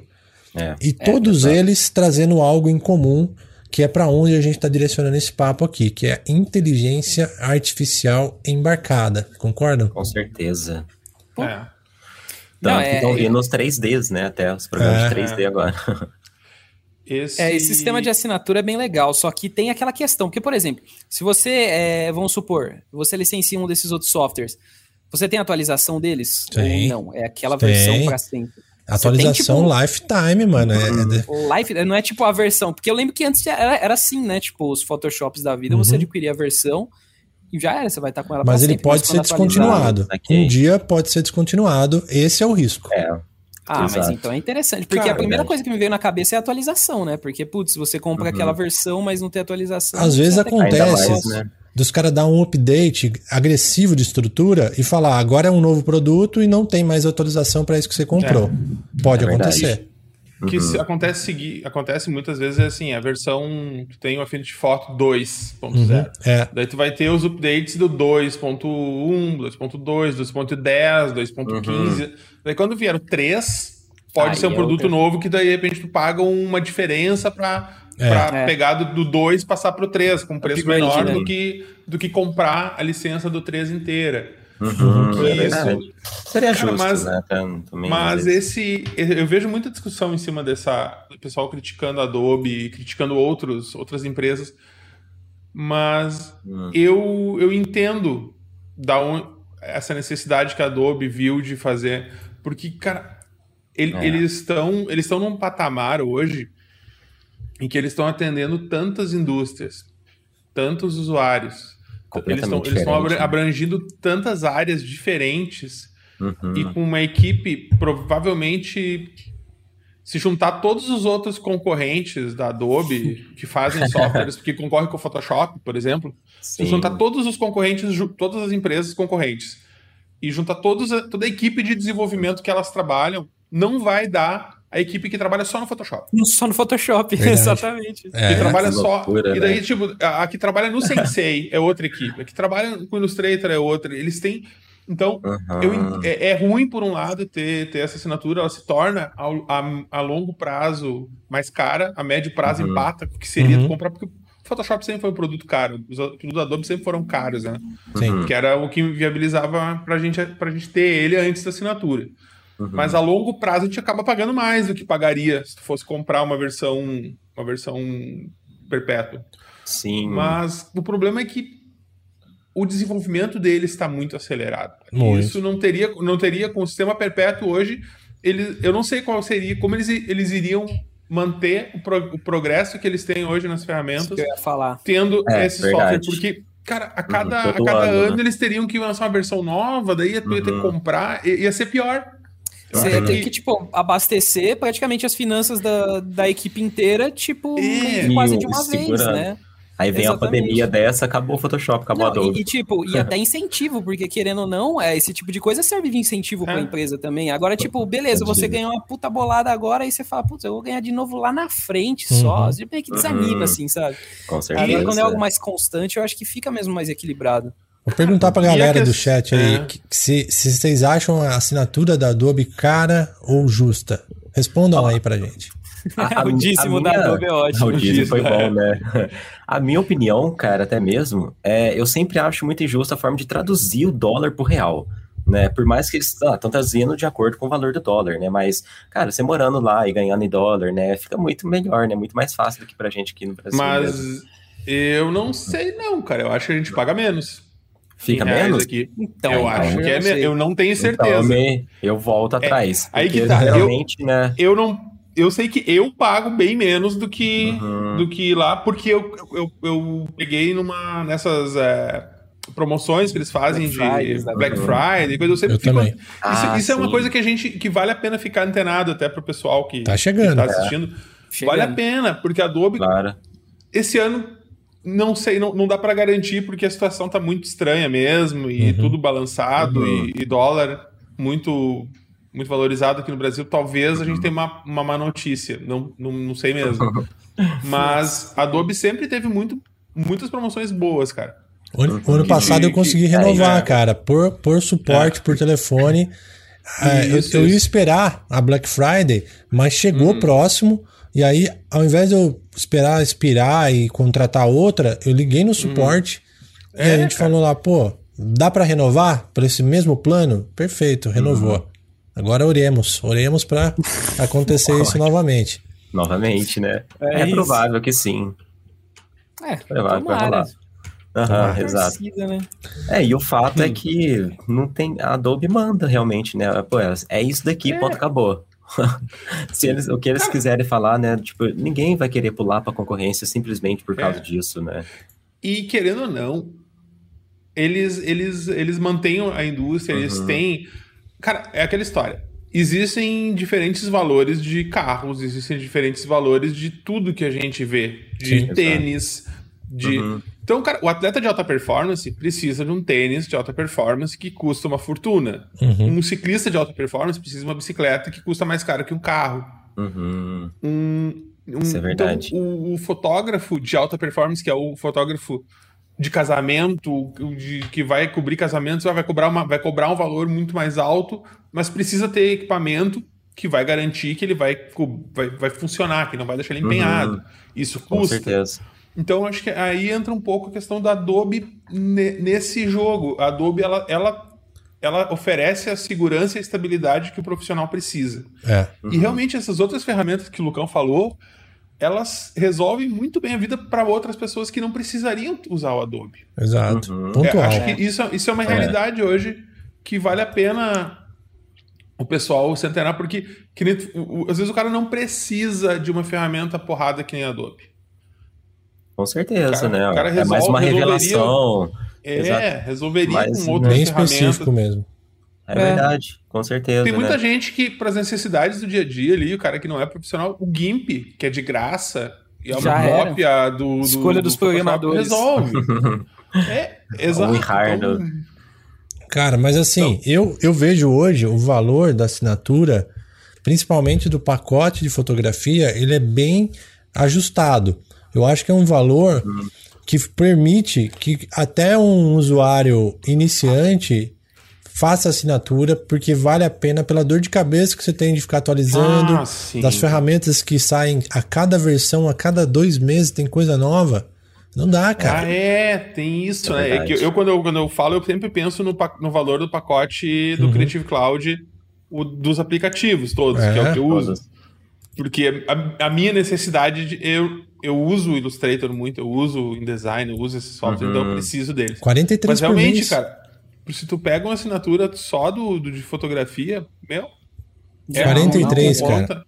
É. E todos eles trazendo algo em comum, que é para onde a gente está direcionando esse papo aqui, que é inteligência artificial embarcada. Concordam? Com certeza. É. Tanto Não, que é- estão vindo os 3Ds, né? Até os programas É. de 3D agora. Esse... É, esse sistema de assinatura é bem legal, só que tem aquela questão, porque, por exemplo, se você, é, vamos supor, você licencia um desses outros softwares, você tem atualização deles? Tem. Ou não? É aquela Tem. versão para sempre. Atualização tem, lifetime, mano. É- é- O Life não é tipo a versão, porque eu lembro que antes era, era assim, né? Tipo, os Photoshops da vida, você adquiria a versão e já era, você vai estar com ela pra Uhum. mas ele sempre, pode ser quando atualizar- descontinuado. Ok. Um dia pode ser descontinuado. Esse é o risco. É. Ah, mas Exato. então é interessante, porque Cara, a primeira verdade. coisa que me veio na cabeça é a atualização, né? Porque, putz, você compra aquela versão, mas não tem atualização. Às vezes acontece mais, né? dos caras dar um update agressivo de estrutura e falar agora é um novo produto e não tem mais atualização para isso que você comprou. Pode É verdade. acontecer. O que se- acontece, acontece muitas vezes é assim, a versão, tu tem o Affinity Photo 2.0. É. Daí tu vai ter os updates do 2.1, 2.2, 2.10, 2.15. Daí quando vier o 3, pode Aí ser um é produto outra. novo que daí de repente tu paga uma diferença pra, É. pra É. pegar do, do 2 e passar pro 3, com um preço Upgrade, menor né? do, que, do que comprar a licença do 3 inteira. Uhum, Que é isso-. Seria Cara, justo, mas- né? Também, Mas esse. Eu vejo muita discussão em cima dessa. O pessoal criticando a Adobe, criticando outros, outras empresas. Mas Hum. eu, eu entendo da essa necessidade que a Adobe viu de fazer. Porque, cara, ele- É. eles estão eles estão num patamar hoje em que eles estão atendendo tantas indústrias, tantos usuários. Eles estão Completamente eles estão né? abrangindo tantas áreas diferentes Uhum. e com uma equipe provavelmente se juntar todos os outros concorrentes da Adobe que fazem softwares que concorrem com o Photoshop, por exemplo, se juntar todos os concorrentes, todas as empresas concorrentes e juntar todos a- toda a equipe de desenvolvimento que elas trabalham, não vai dar a equipe que trabalha só no Photoshop. Só no Photoshop, Verdade. exatamente. É. que trabalha que só. loucura, e daí, né? tipo, a, a que trabalha no Sensei é outra equipe. A que trabalha com o Illustrator é outra. Eles têm. Então, Uhum. eu é, é ruim, por um lado, ter, ter essa assinatura, ela se torna ao- a, a longo prazo mais cara, a médio prazo Uhum. empata, o que seria Uhum. comprar, porque o Photoshop sempre foi um produto caro, os produtos da Adobe sempre foram caros, né? Sim. Que era o que viabilizava pra gente, pra gente ter ele antes da assinatura. Uhum. Mas a longo prazo a gente acaba pagando mais do que pagaria se tu fosse comprar uma versão, uma versão perpétua. Sim. Mas o problema é que o desenvolvimento dele está muito acelerado. Muito. Isso não teria, não teria com o sistema perpétuo hoje. Ele, eu não sei qual seria, como eles, eles iriam manter o, pro- o progresso que eles têm hoje nas ferramentas, que eu ia falar. tendo É, esse verdade. software. Porque, cara, a cada, todo a cada ano, ano, né? eles teriam que lançar uma versão nova, daí tu ia ter que Uhum. comprar, ia ser pior. Você Uhum. tem que, tipo, abastecer praticamente as finanças da, da equipe inteira, tipo, É. quase de uma E vez, segurando. né? Aí vem a Exatamente. pandemia dessa, acabou o Photoshop, acabou a Não, Adobe. e, e, tipo, e até incentivo, porque querendo ou não, é, esse tipo de coisa serve de incentivo pra É. empresa também. Agora, tipo, beleza, você ganhou uma puta bolada agora, aí você fala, putz, eu vou ganhar de novo lá na frente só. Uhum. Você meio que desanima, Uhum. assim, sabe? Com certeza. Agora, quando é algo mais constante, eu acho que fica mesmo mais equilibrado. Vou perguntar pra E a galera que- do chat aí é. se, se vocês acham a assinatura da Adobe cara ou justa. Respondam aí pra gente. A- a- o dízimo a da minha- Adobe é ótimo. O dízimo foi dízimo, é. bom, né? A minha opinião, cara, até mesmo, é, eu sempre acho muito injusta a forma de traduzir o dólar pro real. Né? Por mais que eles estão traduzindo de acordo com o valor do dólar, né? Mas, cara, você morando lá e ganhando em dólar, né? Fica muito melhor, né? Muito mais fácil do que pra gente aqui no Brasil. Mas mesmo. eu não sei, não, cara. Eu acho que a gente paga menos. Fica menos? Aqui. Então, eu acho eu que é me- Eu não tenho Então, certeza. eu, me- eu volto atrás. aí porque que tá, eu- né? Eu não. Eu sei que eu pago bem menos do que, Uhum. do que lá, porque eu, eu, eu peguei numa nessas é, promoções que eles fazem Black de Fridays, né? Black Friday, coisa eu sempre Eu fico- também. Isso, Ah, isso é uma coisa que a gente que vale a pena ficar antenado até pro pessoal que Tá chegando. que tá assistindo. Chegando. Vale a pena, porque a Adobe Claro. esse ano não sei, não, não dá pra garantir porque a situação tá muito estranha mesmo e Uhum. tudo balançado Uhum. e, e dólar muito muito valorizado aqui no Brasil. Talvez a gente tenha uma, uma má notícia, não, não, não sei mesmo. Mas a Adobe sempre teve muito, muitas promoções boas, cara. O ano, o ano passado eu consegui que- renovar, é. cara, por, por suporte, por telefone. É, eu, Isso, eu ia isso. esperar a Black Friday, mas chegou próximo. E aí, ao invés de eu esperar expirar e contratar outra, eu liguei no suporte e a É, gente cara. falou lá, pô, dá pra renovar por esse mesmo plano? Perfeito, renovou. Agora oremos, oremos pra acontecer isso novamente. Novamente, né? É É, isso. provável que sim. É, Provável que vai rolar. Aham, Tomara. exato. Né? É, e o fato é que não tem. A Adobe manda realmente, né? Pô, é isso daqui, ponto, acabou. Se eles, o que eles quiserem falar, né? Tipo, ninguém vai querer pular pra concorrência simplesmente por causa É. disso, né? E querendo ou não, eles, eles, eles mantêm a indústria, eles Uhum. têm. Cara, é aquela história. Existem diferentes valores de carros, existem diferentes valores de tudo que a gente vê. De Sim. tênis, de. Uhum. Então, cara, o atleta de alta performance precisa de um tênis de alta performance que custa uma fortuna. Uhum. Um ciclista de alta performance precisa de uma bicicleta que custa mais caro que um carro. Uhum. Um, um- Isso é verdade. Então, o, o fotógrafo de alta performance, que é o fotógrafo de casamento, de, que vai cobrir casamentos, vai cobrar, uma, vai cobrar um valor muito mais alto, mas precisa ter equipamento que vai garantir que ele vai, vai, vai funcionar, que não vai deixar ele empenhado. Uhum. Isso Com custa. certeza. Então, acho que aí entra um pouco a questão da Adobe ne- nesse jogo. A Adobe, ela, ela, ela oferece a segurança e a estabilidade que o profissional precisa. É. E realmente essas outras ferramentas que o Lucão falou, elas resolvem muito bem a vida para outras pessoas que não precisariam usar o Adobe. Exato. Uhum. É, acho que isso, isso é uma realidade hoje que vale a pena o pessoal se antenar, porque que nem- o- o- às vezes o cara não precisa de uma ferramenta porrada que nem a Adobe. Com certeza, Cara- né? o cara é mais resolve- uma revelação. É, Exato. resolveria Mas com outras Bem ferramentas. específico mesmo. É, É. verdade, com certeza. Tem muita né? gente que, para as necessidades do dia a dia ali, o cara que não é profissional, o GIMP, que é de graça, e é uma Já era. cópia do, do. Escolha dos do Photoshop, programadores. Resolve. é, exato. Então, Cara, mas assim, eu, eu vejo hoje o valor da assinatura, principalmente do pacote de fotografia, ele é bem ajustado. Eu acho que é um valor que permite que até um usuário iniciante faça assinatura, porque vale a pena pela dor de cabeça que você tem de ficar atualizando, Ah, das ferramentas que saem a cada versão, a cada dois meses tem coisa nova. Não dá, cara. Ah, é, tem isso, É né? É que eu, quando, eu, quando eu falo, eu sempre penso no, no valor do pacote do Uhum. Creative Cloud o- dos aplicativos todos, que é o É, que eu uso. todos. Porque a, a minha necessidade de. Eu, eu uso o Illustrator muito, eu uso o InDesign, eu uso esses softwares, então eu Uhum. preciso deles. 43 Mas por realmente, mês. cara, se tu pega uma assinatura só do, do- de fotografia, meu. é 43, uma cara.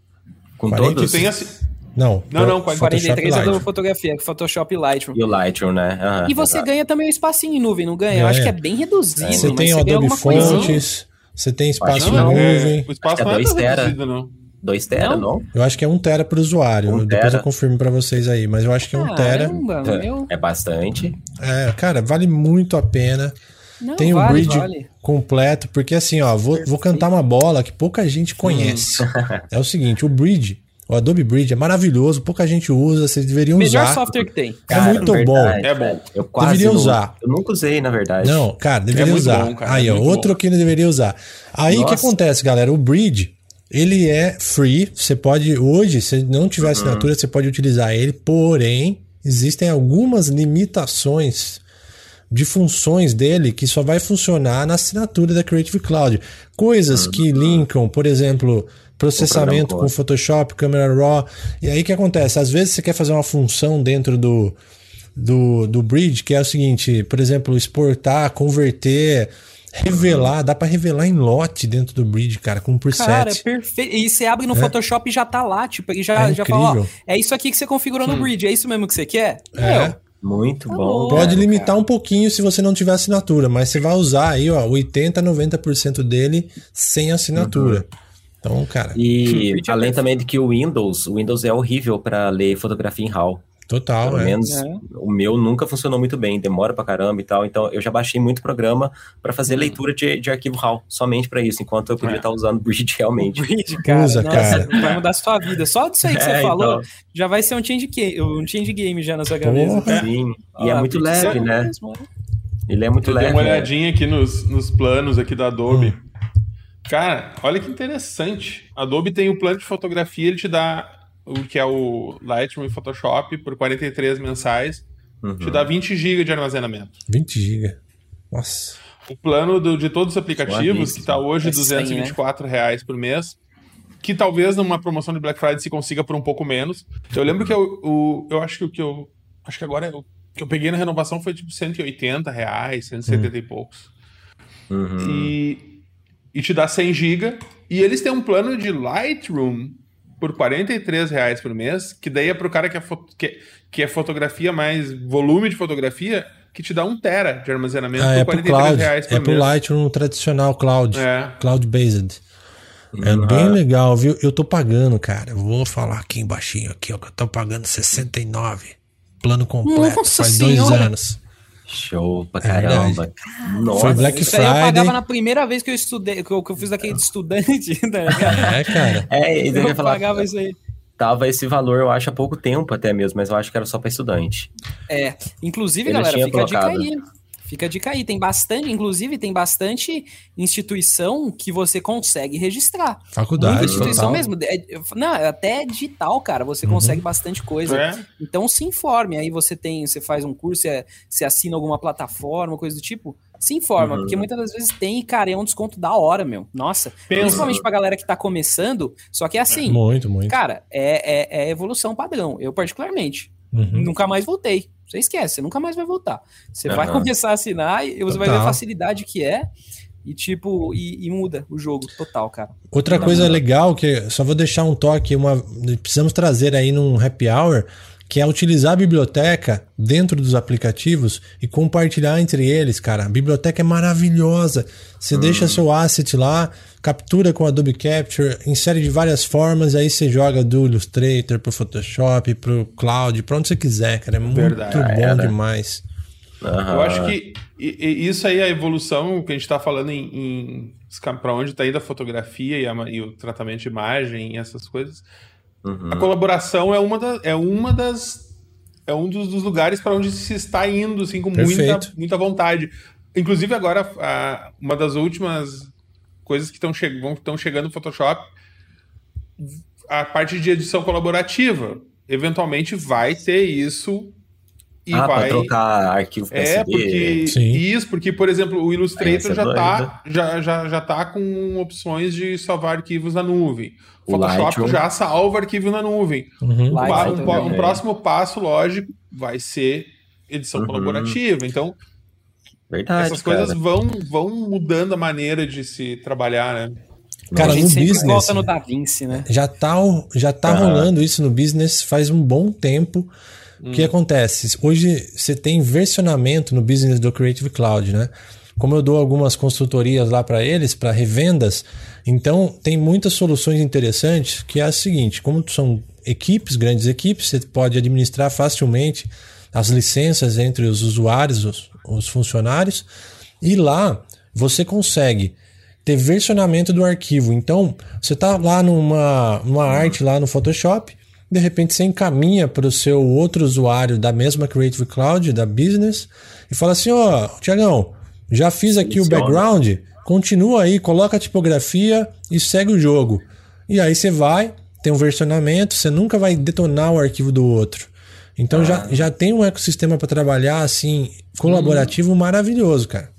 Com 40 Tu todos? tem assi- Não, Não, não, Photoshop 43 é do fotografia, que Photoshop e Lightroom. E o Lightroom, né? Aham, E você exato. ganha também o espacinho em nuvem, não ganha? Eu acho que é bem reduzido, Você mas tem o você Adobe alguma coisinha. Fontes, você tem espaço em não, é, nuvem. o espaço é não é dois tão reduzido, não. 2 tera, Não? não? Eu acho que é um tera para o usuário. Um Depois tera. eu confirmo para vocês aí, mas eu acho que é um tera. Caramba, meu. É bastante. É, cara, vale muito a pena. Não, tem o vale, bridge vale. completo, porque assim, ó, vou, vou cantar uma bola que pouca gente conhece. é o seguinte, o bridge, O Adobe Bridge é maravilhoso, pouca gente usa, vocês deveriam Melhor usar. software que tem. É muito bom. É bom. Eu quase Deveria não- usar. Eu nunca usei, na verdade. Não, cara, deveria muito usar. bom, cara, Aí, é ó, outro bom. que não deveria usar. Aí o que acontece, galera? O Bridge, ele é free. Você pode, hoje, se não tiver Uhum. assinatura, você pode utilizar ele. Porém, existem algumas limitações de funções dele que só vai funcionar na assinatura da Creative Cloud. Coisas que linkam, por exemplo, processamento com Photoshop, Camera Raw. E aí o que acontece? Às vezes você quer fazer uma função dentro do, do, do Bridge, que é o seguinte, por exemplo, exportar, converter, revelar, dá pra revelar em lote dentro do Bridge, cara, com preset. Cara, é perfeito. E você abre no Photoshop e já tá lá, tipo, e já, É já fala, ó, incrível. é isso aqui que você configurou no Bridge, é isso mesmo que você quer? É. Meu, Muito Tá bom. Pode cara. limitar um pouquinho se você não tiver assinatura, mas você vai usar aí, ó, 80, 90% dele sem assinatura. Então, cara, E é além também de que o Windows, o Windows é horrível para ler fotografia em RAW. Total, Pelo é. menos É. o meu nunca funcionou muito bem, demora pra caramba e tal. Então eu já baixei muito programa pra Hum. fazer leitura de, de arquivo RAW, somente pra isso, enquanto eu podia É. estar usando Bridge realmente. Bridge, cara, Usa, nossa, cara. vai mudar a sua vida. Só disso aí que você É, falou, então. já vai ser um change, game, um change game já na sua cabeça. Sim. E é muito leve, né? mesmo, né? Ele é muito Eu dei leve. uma né? olhadinha aqui nos, nos planos aqui da Adobe. Cara, olha que interessante. A Adobe tem o plano de fotografia, ele te dá o que é o Lightroom e Photoshop por 43 mensais. Uhum. Te dá 20 GB de armazenamento. 20 GB. Nossa. O plano do- de todos os aplicativos, que está hoje É 224 reais por mês, que talvez numa promoção de Black Friday se consiga por um pouco menos. Eu lembro que eu, o, eu acho que o que eu. Acho que agora o que eu peguei na renovação foi tipo 180 reais, 170 e poucos. Uhum. E, e te dá 100 GB. E eles têm um plano de Lightroom por 43 reais por mês, que daí é pro cara que é, fo- que, que é fotografia mais volume de fotografia, que te dá um tera de armazenamento Ah, é por pro 43 Cloud. reais por É pro mês. Lightroom tradicional Cloud. É. Cloud-based. É Uhum. bem legal, viu? Eu tô pagando, cara. Eu vou falar aqui embaixo, aqui, ó, que eu tô pagando 69. Plano completo, Nossa faz dois Senhora! anos. Show pra É caramba. Nossa. Foi Black Isso aí eu Friday. pagava na primeira vez que eu estudei, que eu, que eu fiz aquele de estudante, tá ligado? É, cara. É, eu Eu ia falar, pagava isso aí. tava esse valor, eu acho, há pouco tempo até mesmo, mas eu acho que era só pra estudante. É, inclusive, Ele galera, fica a dica colocado. aí. Fica a dica aí. Tem bastante, inclusive, tem bastante instituição que você consegue registrar. Muita Faculdade, instituição total. mesmo. É- não, é até digital, cara, você Uhum. consegue bastante coisa. É. Então se informe. Aí você tem, você faz um curso, você, você assina alguma plataforma, coisa do tipo. Se informa, Uhum. porque muitas das vezes tem, cara, é um desconto da hora, meu. Nossa. Pensa. Principalmente pra galera que tá começando. Só que é assim, Muito, muito. cara, é, é, é evolução padrão. Eu, particularmente, Uhum. nunca mais voltei. Você esquece, você nunca mais vai voltar. Você vai Aham. começar a assinar e você vai ver a Total. facilidade que é. E tipo, e, e muda o jogo total, cara. Outra coisa legal, que só vou deixar um toque, uma, precisamos trazer aí num happy hour, que é utilizar a biblioteca dentro dos aplicativos e compartilhar entre eles, cara. A biblioteca é maravilhosa. Você deixa seu asset lá, captura com Adobe Capture, insere de várias formas, aí você joga do Illustrator pro Photoshop, pro Cloud, pra onde você quiser, cara. É muito Verdade. bom Era. demais. Aham. Eu acho que isso aí, a evolução que a gente está falando em, para onde está indo a fotografia e, a e o tratamento de imagem e essas coisas. Uhum. A colaboração é uma, da, é uma das. É um dos, dos lugares para onde se está indo, assim, com muita, muita vontade. Inclusive, agora, a- uma das últimas coisas que estão che estão chegando no Photoshop, a parte de edição colaborativa. Eventualmente vai ter isso e ah, vai. trocar arquivo É, PSD. porque Sim. isso, porque, por exemplo, o Illustrator é já, tá, já, já, já tá com opções de salvar arquivos na nuvem. O Photoshop Lightroom. já salva arquivo na nuvem. Uhum. Um, um, um próximo passo, lógico, vai ser edição Uhum. colaborativa. Então, Verdade, essas coisas cara. vão, vão mudando a maneira de se trabalhar, né? Cara, a gente no business. volta no Da Vinci, né? Já tá, já tá Aham. rolando isso no business faz um bom tempo. O que acontece? Hoje você tem versionamento no business do Creative Cloud, né? Como eu dou algumas consultorias lá para eles, para revendas, então tem muitas soluções interessantes que é a seguinte: como são equipes, grandes equipes, você pode administrar facilmente as licenças entre os usuários, os, os funcionários, e lá você consegue ter versionamento do arquivo. Então, você tá lá numa, numa arte lá no Photoshop, de repente você encaminha para o seu outro usuário da mesma Creative Cloud, da Business, e fala assim, ó, oh, Tiagão, já fiz aqui o background, continua aí, coloca a tipografia e segue o jogo. E aí você vai, tem um versionamento, você nunca vai detonar o arquivo do outro. Então ah. já, já tem um ecossistema para trabalhar assim, colaborativo hum. maravilhoso, cara.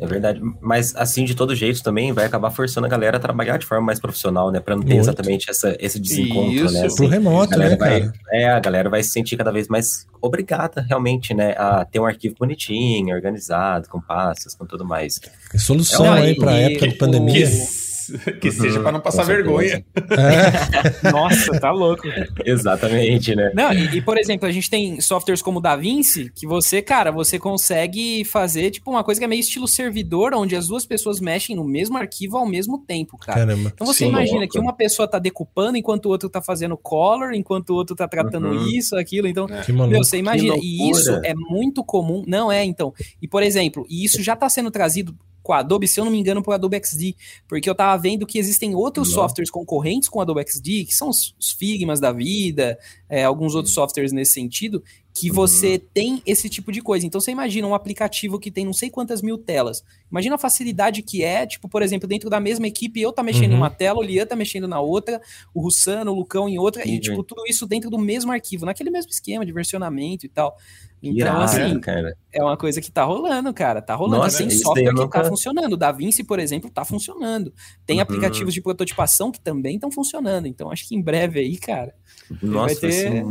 É verdade. Mas, assim, de todo jeito também vai acabar forçando a galera a trabalhar de forma mais profissional, né? Pra não ter Muito. exatamente essa, esse desencontro, Isso. né? Assim, Pro remoto, né, vai, cara? É, a galera vai se sentir cada vez mais obrigada, realmente, né? A ter um arquivo bonitinho, organizado, com pastas, com tudo mais. Solução é aí pra época de pandemia. Que que uhum, seja para não passar vergonha. É. Nossa, tá louco. Exatamente, né? Não, e, e, por exemplo, a gente tem softwares como o DaVinci, que você, cara, você consegue fazer tipo uma coisa que é meio estilo servidor, onde as duas pessoas mexem no mesmo arquivo ao mesmo tempo, cara. Caramba. Então você Sim, imagina louco. que uma pessoa tá decupando enquanto o outro tá fazendo color, enquanto o outro tá tratando uhum. isso, aquilo. Então, é. meu, você imagina, e isso é muito comum. Não é, então. E por exemplo, e isso já tá sendo trazido com a Adobe, se eu não me engano, para o Adobe XD, porque eu estava vendo que existem outros não. softwares concorrentes com o Adobe XD, que são os, os Figmas da vida, é, alguns outros softwares nesse sentido, que uhum. você tem esse tipo de coisa. Então você imagina um aplicativo que tem não sei quantas mil telas. Imagina a facilidade que é, tipo, por exemplo, dentro da mesma equipe, eu tá mexendo uhum. em uma tela, o Lian tá mexendo na outra, o Russano, o Lucão em outra, uhum. e tipo, tudo isso dentro do mesmo arquivo, naquele mesmo esquema de versionamento e tal. Então, Irado, assim, cara. é uma coisa que tá rolando, cara. Tá rolando. Nossa, tem software que nunca... tá funcionando. O DaVinci, por exemplo, tá funcionando. Tem uhum. aplicativos de prototipação que também estão funcionando. Então, acho que em breve aí, cara. Nossa, vai ter.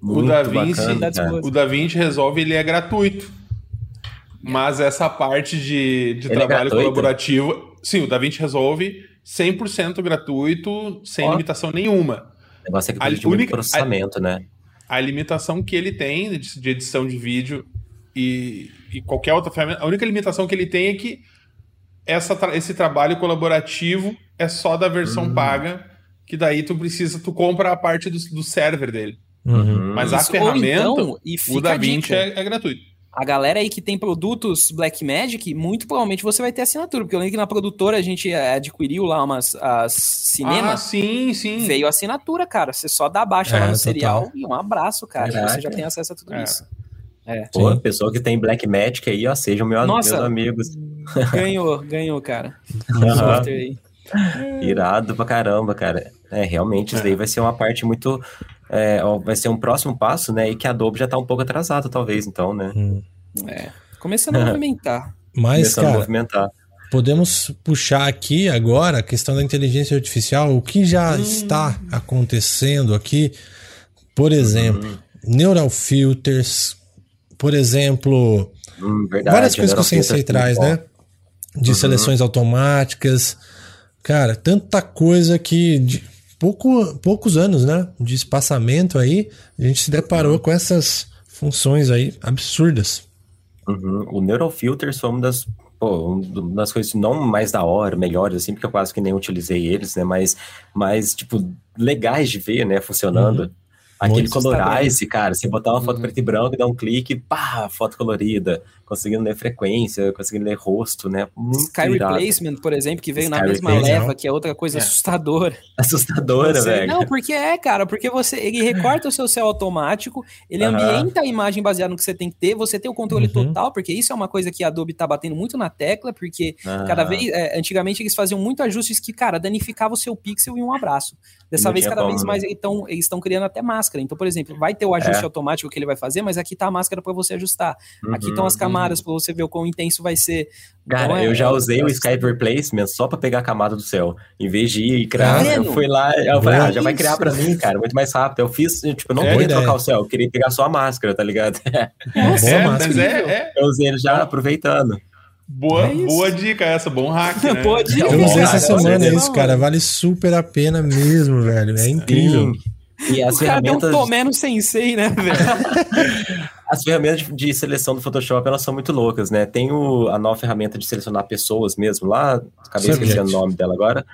O DaVinci, o DaVinci resolve, ele é gratuito. Mas essa parte de, de é trabalho é colaborativo, sim, o DaVinci resolve 100% gratuito, sem Ó. limitação nenhuma. O negócio é que precisa de única, processamento, a, né? A limitação que ele tem de, edição de vídeo e, e, qualquer outra ferramenta, a única limitação que ele tem é que essa, esse trabalho colaborativo é só da versão uhum. paga, que daí tu precisa, tu compra a parte do, do server dele. Uhum. Mas a ferramenta, então, o DaVinci é, é gratuito. A galera aí que tem produtos Blackmagic, muito provavelmente você vai ter assinatura, porque eu lembro que na produtora a gente adquiriu lá umas as cinemas. Ah, sim, sim. Veio assinatura, cara. Você só dá baixa é, lá no total. serial e um abraço, cara. Caraca. Você já tem acesso a tudo é. isso. É. Pô, Sim. pessoa que tem Blackmagic aí, ó, sejam meu, Nossa, meus amigos. Ganhou, ganhou, cara. Software aí. Irado pra caramba, cara. É, realmente, isso daí é. vai ser uma parte muito é, vai ser um próximo passo, né? E que a Adobe já está um pouco atrasado, talvez, então, né? Hum. É, começando a movimentar. Mas, começando cara, a movimentar. podemos puxar aqui agora a questão da inteligência artificial, o que já hum. está acontecendo aqui, por exemplo, hum. neural filters, por exemplo, hum, verdade, várias coisas que o Sensei traz, né? De uhum. seleções automáticas. Cara, tanta coisa que pouco, poucos anos, né, de espaçamento aí, a gente se deparou uhum. com essas funções aí absurdas. Uhum. O Neural Filters foi uma das, pô, uma das coisas não mais da hora, melhores, assim, porque eu quase que nem utilizei eles, né, mas, mas tipo, legais de ver, né, funcionando. Uhum. Aquele colorize, cara, você botar uma foto uhum. preto e branco e dar um clique, pá, foto colorida, conseguindo ler frequência, conseguindo ler rosto, né? Muito Sky irado. Replacement, por exemplo, que veio Sky na mesma leva, que é outra coisa é. assustadora. Assustadora, você, velho. Não, porque é, cara, porque você ele recorta o seu céu automático, ele uhum. ambienta a imagem baseada no que você tem que ter, você tem o controle uhum. total, porque isso é uma coisa que a Adobe tá batendo muito na tecla, porque uhum. cada vez, é, antigamente eles faziam muito ajustes que, cara, danificava o seu pixel em um abraço. Dessa vez, cada como, vez mais, né? eles estão criando até máscara. Então, por exemplo, vai ter o ajuste é. automático que ele vai fazer, mas aqui tá a máscara para você ajustar. Aqui estão as uhum. Camadas uhum. para você ver o quão intenso vai ser. Cara, então, é, eu já usei é, o Skype Replacement só para pegar a camada do céu. Em vez de ir criar, tá eu fui lá, eu falei, ah, já vai criar para mim, cara, muito mais rápido. Eu fiz, tipo, eu não é queria trocar o céu, eu queria pegar só a máscara, tá ligado? Nossa, é, mas é, é. Eu usei ele já aproveitando. Boa, é boa dica essa, bom hack, né? boa dica. Eu usei essa semana isso, cara. Vale super a pena mesmo, velho. É incrível. Sim. E as o ferramentas. Cara deu um sensei, né, velho? as ferramentas de seleção do Photoshop, elas são muito loucas, né? Tem o, a nova ferramenta de selecionar pessoas mesmo lá, acabei esquecendo o nome dela agora.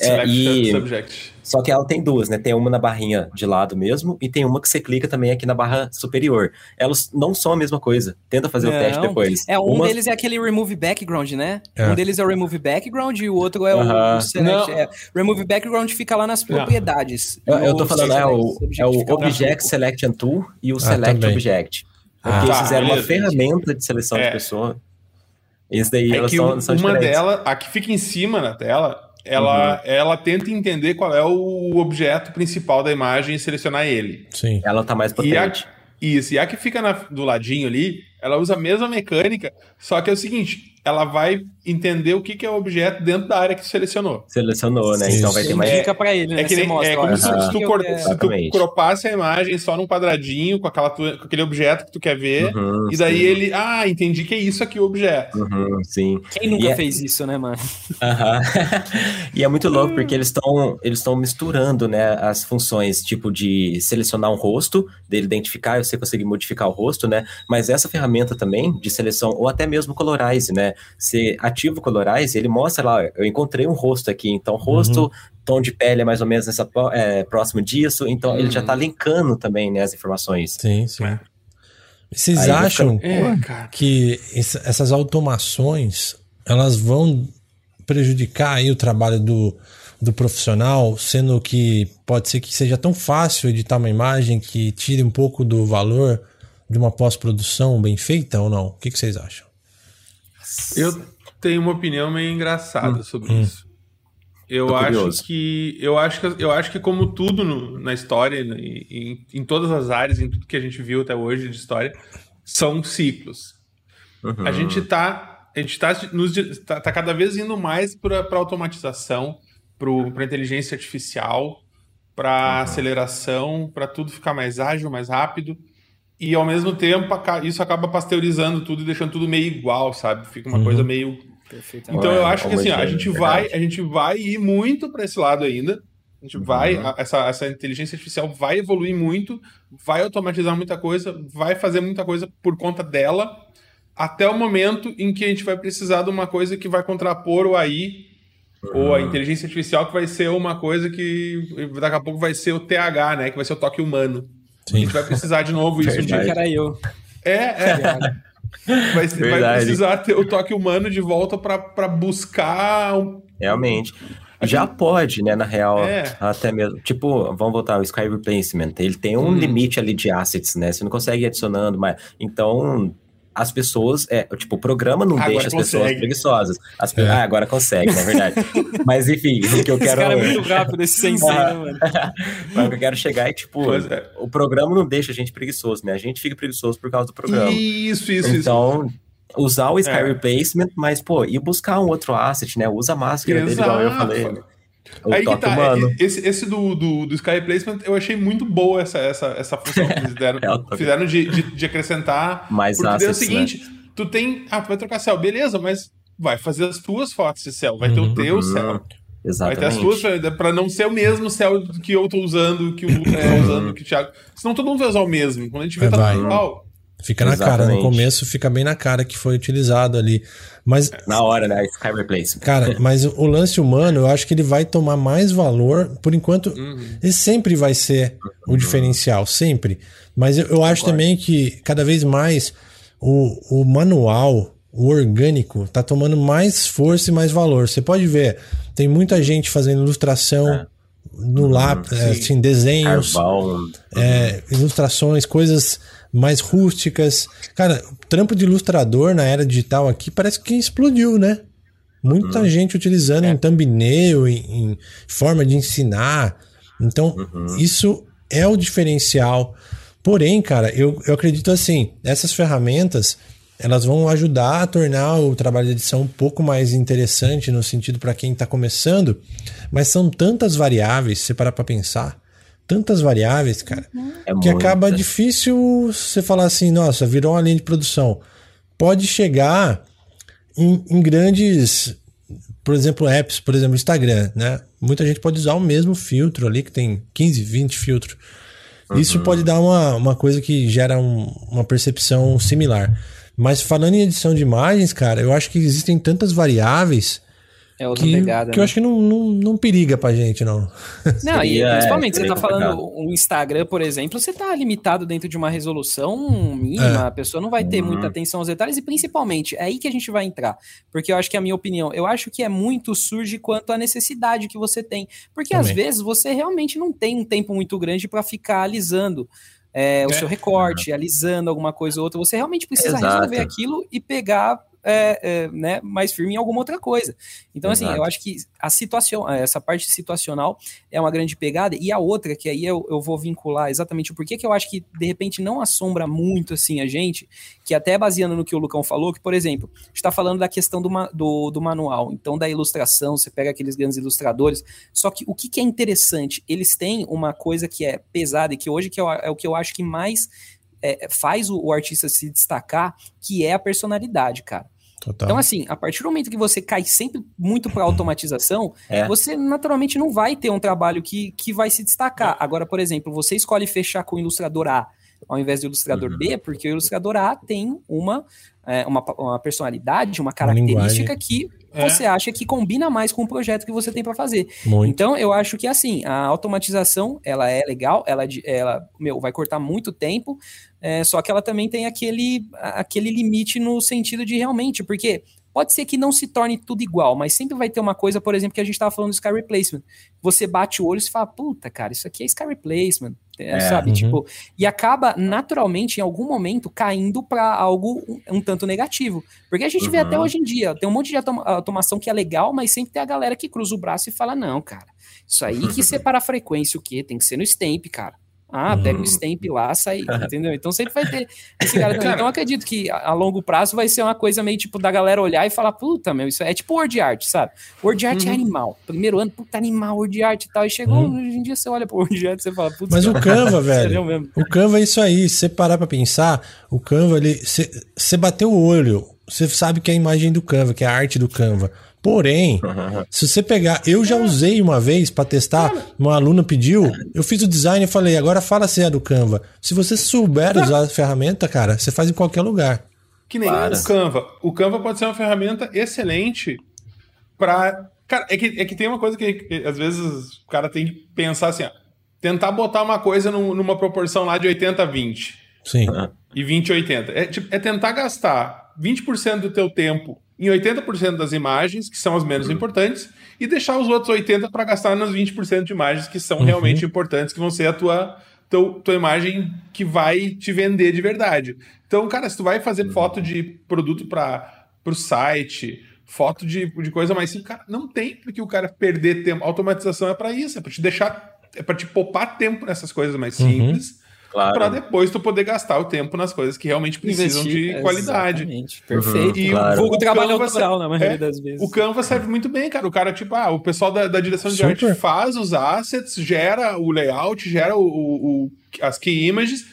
É, Select e- subject. Só que ela tem duas, né? Tem uma na barrinha de lado mesmo e tem uma que você clica também aqui na barra superior. Elas não são a mesma coisa. Tenta fazer o teste Não. depois. É, um uma... deles é aquele remove background, né? É. Um deles é o remove background e o outro é o- Aham. o select. Não. É, remove background fica lá nas Não. propriedades. Eu, eu o tô falando, é o, subject é o Object Selection Tool e o Select também. Object. Porque Ah, eles fizeram uma ferramenta de seleção É. de pessoa. Esse daí, É elas que são, são uma delas, a que fica em cima na tela, ela, Uhum. ela tenta entender qual é o objeto principal da imagem e selecionar ele. Sim. Ela tá mais E a, potente. isso, e a que fica na- do ladinho ali, ela usa a mesma mecânica, só que é o seguinte, ela vai entender o que, que é o objeto dentro da área que tu selecionou. Selecionou, né? Sim, Então vai ter mais. Indica pra ele, né? É que nem, mostra, é como se, Aham. se tu, eu cor- quero. se tu cropasse a imagem só num quadradinho com, aquela tua- com aquele objeto que tu quer ver, Uhum, e daí sim. ele, ah, entendi que é isso aqui o objeto. Uhum, sim. Quem nunca E é- fez isso, né, mano? Aham. e é muito louco porque eles estão eles estão misturando, né, as funções tipo de selecionar um rosto, dele identificar e você conseguir modificar o rosto, né? Mas essa ferramenta também de seleção ou até mesmo colorize, né? Você ativa o colorize, ele mostra lá, eu encontrei um rosto aqui, então rosto, tom de pele é mais ou menos nessa é, próximo disso, então ele já tá linkando também, né, as informações. Sim, sim. É. Vocês Aí acham É, cara. que essa- essas automações elas vão prejudicar aí o trabalho do, do profissional, sendo que pode ser que seja tão fácil editar uma imagem que tire um pouco do valor de uma pós-produção bem feita ou não? O que, que vocês acham? Eu tenho uma opinião meio engraçada sobre hum. isso. Eu Tô acho curioso. que eu acho que eu acho que como tudo no- na história, né, em, em todas as áreas, em tudo que a gente viu até hoje de história, são ciclos. Uhum. A gente tá a gente tá, nos, tá, tá cada vez indo mais para automatização, para inteligência artificial, para aceleração, para tudo ficar mais ágil, mais rápido. E ao mesmo tempo isso acaba pasteurizando tudo e deixando tudo meio igual, sabe? Fica uma Uhum. coisa meio então É, eu acho que assim, ó, a gente verdade. vai, a gente vai ir muito para esse lado ainda. A gente vai, Uhum. a- essa, essa inteligência artificial vai evoluir muito, vai automatizar muita coisa, vai fazer muita coisa por conta dela, até o momento em que a gente vai precisar de uma coisa que vai contrapor o AI ou a inteligência artificial que vai ser uma coisa que daqui a pouco vai ser o TH, né, que vai ser o toque humano. A Sim. gente vai precisar de novo isso um Achei dia. que era eu. É, é. Vai, vai precisar ter o toque humano de volta para buscar um Realmente. Já pode, né, na real, É. até mesmo. Tipo, vamos voltar ao Sky Replacement. Ele tem um Hum. limite ali de assets, né? Você não consegue ir adicionando mais. Então, as pessoas, é, tipo, o programa não Agora deixa as pessoas consegue. preguiçosas. As pe- É. Ah, agora consegue, na verdade. Mas enfim, o que eu Esse quero. cara é muito rápido, esse sensei, né, mano? Mas o que eu quero chegar é, tipo, é. o programa não deixa a gente preguiçoso, né? A gente fica preguiçoso por causa do programa. Isso, isso, isso. Então, usar o Sky É. Replacement, mas, pô, e buscar um outro asset, né? Usa a máscara dele, igual eu Exato. falei. né? O Aí que tá, humano. esse, esse do, do, do Sky Replacement eu achei muito boa essa, essa, essa função que eles deram, É, fizeram de, de, de acrescentar. Mais porque é o assets, seguinte, tu tem. Ah, tu vai trocar céu, beleza, mas vai fazer as tuas fotos de céu, vai ter o teu Uhum. céu. Vai ter as Exatamente. tuas pra, não ser o mesmo céu que eu tô usando, que o Lucas tá usando, que o Thiago. Senão todo mundo vai usar o mesmo. Quando a gente vê, É, tá vai. tudo igual. Fica na cara, no começo fica bem na cara que foi utilizado ali. Mas Na hora, né? Sky Replacement. Cara, mas o lance humano, eu acho que ele vai tomar mais valor. Por enquanto, ele sempre vai ser o diferencial, sempre. Mas eu, eu acho também que cada vez mais o, o manual, o orgânico, tá tomando mais força e mais valor. Você pode ver, tem muita gente fazendo ilustração no lápis, é, assim, desenhos é, ilustrações, coisas mais rústicas. Cara, o trampo de ilustrador na era digital aqui parece que explodiu, né? Muita gente utilizando em thumbnail, em, em forma de ensinar. Então, isso é o diferencial. Porém, cara, eu, eu acredito assim, essas ferramentas elas vão ajudar a tornar o trabalho de edição um pouco mais interessante no sentido para quem está começando, mas são tantas variáveis, se você parar para pensar, tantas variáveis, cara, É que muita. acaba difícil você falar assim, nossa, virou uma linha de produção. Pode chegar em, em grandes, por exemplo, apps, por exemplo, Instagram, né? Muita gente pode usar o mesmo filtro ali, que tem 15, 20 filtros. Isso pode dar uma, uma coisa que gera um- uma percepção similar. Mas falando em edição de imagens, cara, eu acho que existem tantas variáveis É outra que, pegada. que eu né? acho que não, não, não periga pra gente, não. Não, e é, principalmente você seria tá falando o Instagram, por exemplo, você tá limitado dentro de uma resolução mínima, É. a pessoa não vai ter Uhum. muita atenção aos detalhes e principalmente é aí que a gente vai entrar, porque eu acho que é a minha opinião, eu acho que é muito surge quanto à necessidade que você tem, porque às Também. vezes você realmente não tem um tempo muito grande para ficar alisando é, o É. seu recorte, alisando alguma coisa ou outra, você realmente precisa Exato. resolver aquilo e pegar é, é, né, mais firme em alguma outra coisa. Então, assim, Exato. eu acho que a situação, essa parte situacional é uma grande pegada. E a outra, que aí eu, eu vou vincular exatamente o porquê que eu acho que, de repente, não assombra muito, assim, a gente, que até baseando no que o Lucão falou, que, por exemplo, a gente está falando da questão do, do, do manual, então da ilustração, você pega aqueles grandes ilustradores, só que o que, que é interessante? Eles têm uma coisa que é pesada e que hoje que é o que eu acho que mais é, faz o, o artista se destacar, que é a personalidade, cara. Total. Então, assim, a partir do momento que você cai sempre muito para automatização, É. você naturalmente não vai ter um trabalho que, que vai se destacar. Agora, por exemplo, você escolhe fechar com o ilustrador A ao invés do ilustrador Uhum. B, porque o ilustrador A tem uma, é, uma, uma personalidade, uma característica que É. você acha que combina mais com o projeto que você tem para fazer. Muito. Então, eu acho que assim, a automatização, ela é legal, ela, ela meu, vai cortar muito tempo, é, só que ela também tem aquele, aquele limite no sentido de realmente, porque pode ser que não se torne tudo igual, mas sempre vai ter uma coisa, por exemplo, que a gente estava falando do Sky Replacement. Você bate o olho e fala, puta, cara, isso aqui é Sky Replacement, é, sabe? Uhum. Tipo, e acaba naturalmente, em algum momento, caindo para algo um, um tanto negativo. Porque a gente vê Uhum. até hoje em dia, tem um monte de automa- automação que é legal, mas sempre tem a galera que cruza o braço e fala: não, cara, isso aí que separa a frequência, o quê? Tem que ser no stamp, cara. Ah, pega o Uhum. stamp lá, sai, entendeu? Então sempre vai ter esse cara também. Cara. Então eu acredito que a, longo prazo vai ser uma coisa meio tipo da galera olhar e falar, puta, meu, isso é tipo word art, sabe? Word art é Uhum. animal. Primeiro ano, puta animal, word art e tal. E chegou, Uhum. hoje em dia você olha pro word art e você fala, puta, Mas o Canva, velho. O Canva é isso aí. Se você parar pra pensar, o Canva, ele. Você bateu o olho, você sabe que é a imagem do Canva, que é a arte do Canva. Porém, se você pegar. Eu já usei uma vez pra testar, uma aluna pediu, eu fiz o design e falei, agora fala se é do Canva. Se você souber usar a ferramenta, cara, você faz em qualquer lugar. Que nem Para. o Canva. O Canva pode ser uma ferramenta excelente para. Cara, é que, é que tem uma coisa que, que às vezes o cara tem que pensar assim, ó, tentar botar uma coisa num- numa proporção lá de 80 a 20 Sim. e 20 a 80. É, tipo, é tentar gastar 20% do teu tempo em 80% das imagens, que são as menos importantes, e deixar os outros 80% para gastar nas 20% de imagens que são Uhum. realmente importantes, que vão ser a tua, teu, tua imagem que vai te vender de verdade. Então, cara, se tu vai fazer foto de produto para o site, foto de, de coisa mais simples, cara, não tem porque o cara perder tempo. automatização é para isso, é para te deixar, é para te poupar tempo nessas coisas mais Uhum. simples Claro. para depois tu poder gastar o tempo nas coisas que realmente precisam Investir, de qualidade. exatamente, Perfeito. E Claro. Vulgo o trabalho Canva autoral, na maioria é, das vezes. O Canva serve muito bem, cara. O cara, tipo, ah, o pessoal da, da direção de Super. arte faz os assets, gera o layout, gera o, o- o- as key images,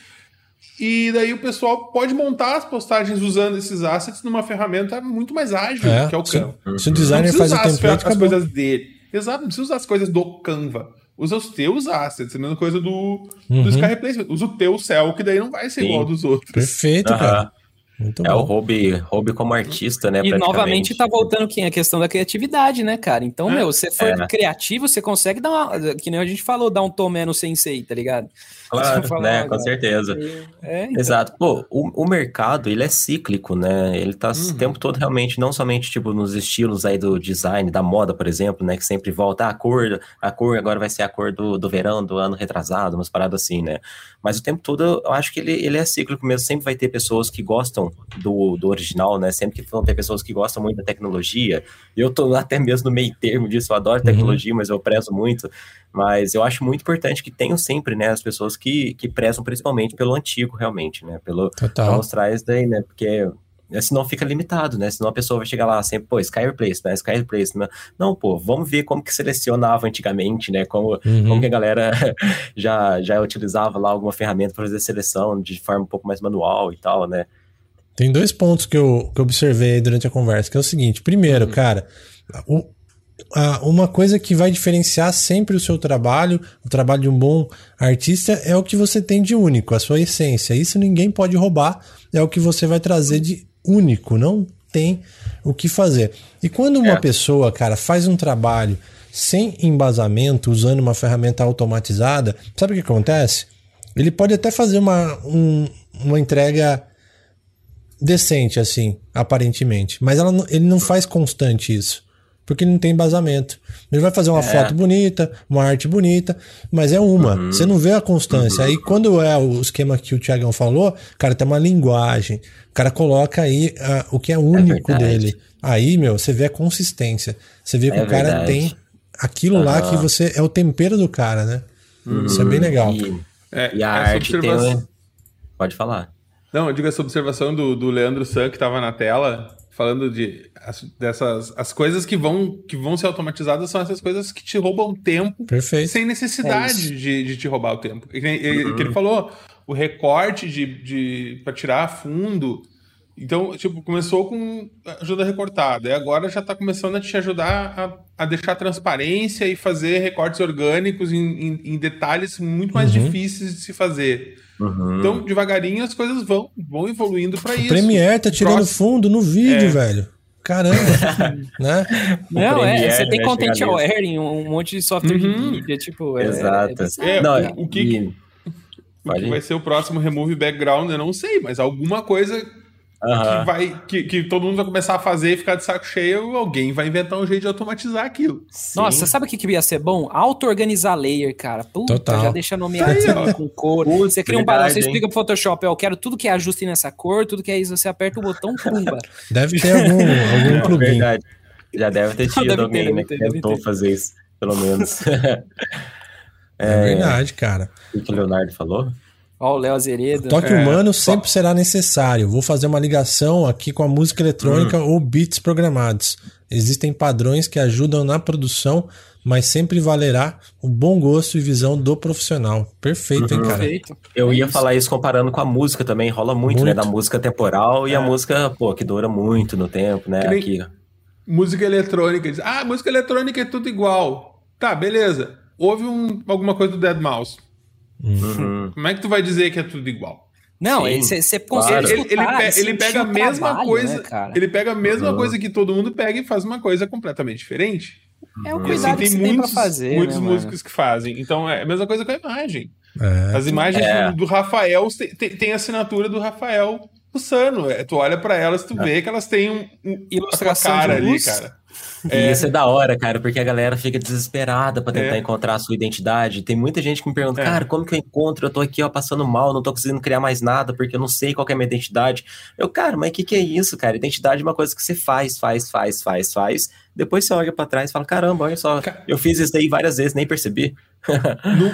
e daí o pessoal pode montar as postagens usando esses assets numa ferramenta muito mais ágil, É, que é o se, Canva. se o Não designer precisa faz o as, template, as acabou. coisas dele. Exato, não precisa usar as coisas do Canva. Usa os teus assets, a mesma coisa do, Uhum. do Sky Replacement. Usa o teu céu, que daí não vai ser Sim. igual dos outros. Perfeito, Aham. cara. Muito É o bom. hobby, hobby como artista, né? E novamente tá voltando quem? A questão da criatividade, né, cara? Então, É. meu, se você for É. criativo, você consegue dar uma. Que nem a gente falou, dar um tomé no sensei, tá ligado? Claro, Você fala, né? ah, Com cara, certeza. É, então. Exato. Pô, o, o mercado, ele é cíclico, né? Ele tá Uhum. o tempo todo realmente, não somente, tipo, nos estilos aí do design, da moda, por exemplo, né? Que sempre volta, ah, a cor, a cor agora vai ser a cor do, do verão, do ano retrasado, umas paradas assim, né? Mas o tempo todo, eu acho que ele, ele é cíclico mesmo. Sempre vai ter pessoas que gostam do, do original, né? Sempre que vão ter pessoas que gostam muito da tecnologia. Eu tô até mesmo no meio termo disso, eu adoro tecnologia, mas eu prezo muito. Mas eu acho muito importante que tenham sempre, né, as pessoas que, que prezam principalmente pelo antigo, realmente, né? Pelo, Total. mostrar isso daí, né? Porque eh, senão fica limitado, né? Senão a pessoa vai chegar lá sempre, pô, Sky Replace, né? Sky Replace, né? Não, pô, vamos ver como que selecionava antigamente, né? Como, Uhum. como que a galera já, já utilizava lá alguma ferramenta para fazer seleção de forma um pouco mais manual e tal, né? Tem dois pontos que eu, que eu observei durante a conversa, que é o seguinte. Primeiro, Uhum. cara, o- a- uma coisa que vai diferenciar sempre o seu trabalho, o trabalho de um bom artista, é o que você tem de único, a sua essência. Isso ninguém pode roubar, é o que você vai trazer de único. Não tem o que fazer. E quando uma É. pessoa, cara, faz um trabalho sem embasamento, usando uma ferramenta automatizada, sabe o que acontece? Ele pode até fazer uma, um- uma entrega decente, assim, aparentemente. Mas ela não- ele não faz constante isso. Porque ele não tem embasamento. Ele vai fazer uma foto bonita, uma arte bonita, mas é uma. Você não vê a constância. Aí quando é o esquema que o Tiagão falou, cara, tem uma linguagem. O cara coloca aí ah, o que é único verdade. dele. Aí, meu, você vê a consistência. Você vê que É o cara verdade. tem aquilo lá que você. É o tempero do cara, né? Isso é bem legal. E, É, e a arte tem. observação- um- Pode falar. Não, eu digo essa observação do, do Leandro San que tava na tela, falando de as, dessas as coisas que vão que vão ser automatizadas são essas coisas que te roubam tempo Perfeito. sem É necessidade isso. de, de te roubar o tempo. E e- que ele falou, o recorte de, de para tirar fundo. Então, tipo, começou com ajuda recortada, e agora já tá começando a te ajudar a, a deixar transparência e fazer recortes orgânicos em, em- em detalhes muito mais Uhum. difíceis de se fazer. Uhum. Então, devagarinho as coisas vão, vão evoluindo para O isso. Premiere tá tirando Próximo- fundo no vídeo, É. velho. Caramba, né? Não, é, você tem content aware, um, um monte de software Uhum. de mídia, tipo... é- Exato. É, Não, o- o que- e- O que vai ser o próximo remove background, eu não sei, mas alguma coisa Aham. que vai que, que todo mundo vai começar a fazer e ficar de saco cheio, alguém vai inventar um jeito de automatizar aquilo. Nossa, Sim. sabe o que, que ia ser bom? Auto-organizar layer, cara. Puta, Total. já deixa nomeado com cor. Putz, você cria um verdade, padrão, você hein? explica pro Photoshop, ó, eu quero tudo que é ajuste nessa cor, tudo que é isso, você aperta o botão, pumba. Deve ter algum, algum É plugin. verdade. Já deve ter tido Deve alguém né, ter, que tentou fazer isso, pelo menos. É verdade, cara. o que o Leonardo falou? Ó, o Léo Azeredo. Toque É, humano sempre será necessário. Vou fazer uma ligação aqui com a música eletrônica ou beats programados. Existem padrões que ajudam na produção, mas sempre valerá o bom gosto e visão do profissional. Perfeito, hein, cara? Perfeito. Eu É ia isso. falar isso comparando com a música também, rola muito, né? Muito. Da música temporal e a música, pô, que dura muito no tempo, né? Nem- Aqui. Música eletrônica, ah, música eletrônica é tudo igual. Tá, beleza. Houve um, alguma coisa do Dead Mouse. Uhum. Como é que tu vai dizer que é tudo igual? Não, você consegue Ele, ele, pe- ele pega a mesma trabalho, coisa, né, ele pega a mesma Uhum. coisa que todo mundo pega e faz uma coisa completamente diferente. É o E, cuidado assim, que você tem tem pra muitos, fazer, muitos né, mano? músicos que fazem. Então é a mesma coisa com a imagem. É. As imagens É. do, do Rafael tem, tem- tem a assinatura do Rafael Pussano. É, tu olha pra elas, tu vê que elas têm um, um Ilustração de cara ali, luz. cara. E isso é da hora, cara, porque a galera fica desesperada pra tentar É. encontrar a sua identidade. Tem muita gente que me pergunta, É. cara, como que eu encontro? Eu tô aqui, ó, passando mal, não tô conseguindo criar mais nada, porque eu não sei qual que é a minha identidade. Eu, cara, mas o que que é isso, cara? Identidade é uma coisa que você faz, faz, faz, faz, faz. Depois você olha pra trás e fala, caramba, olha só, Ca- eu fiz isso aí várias vezes, nem percebi. Num,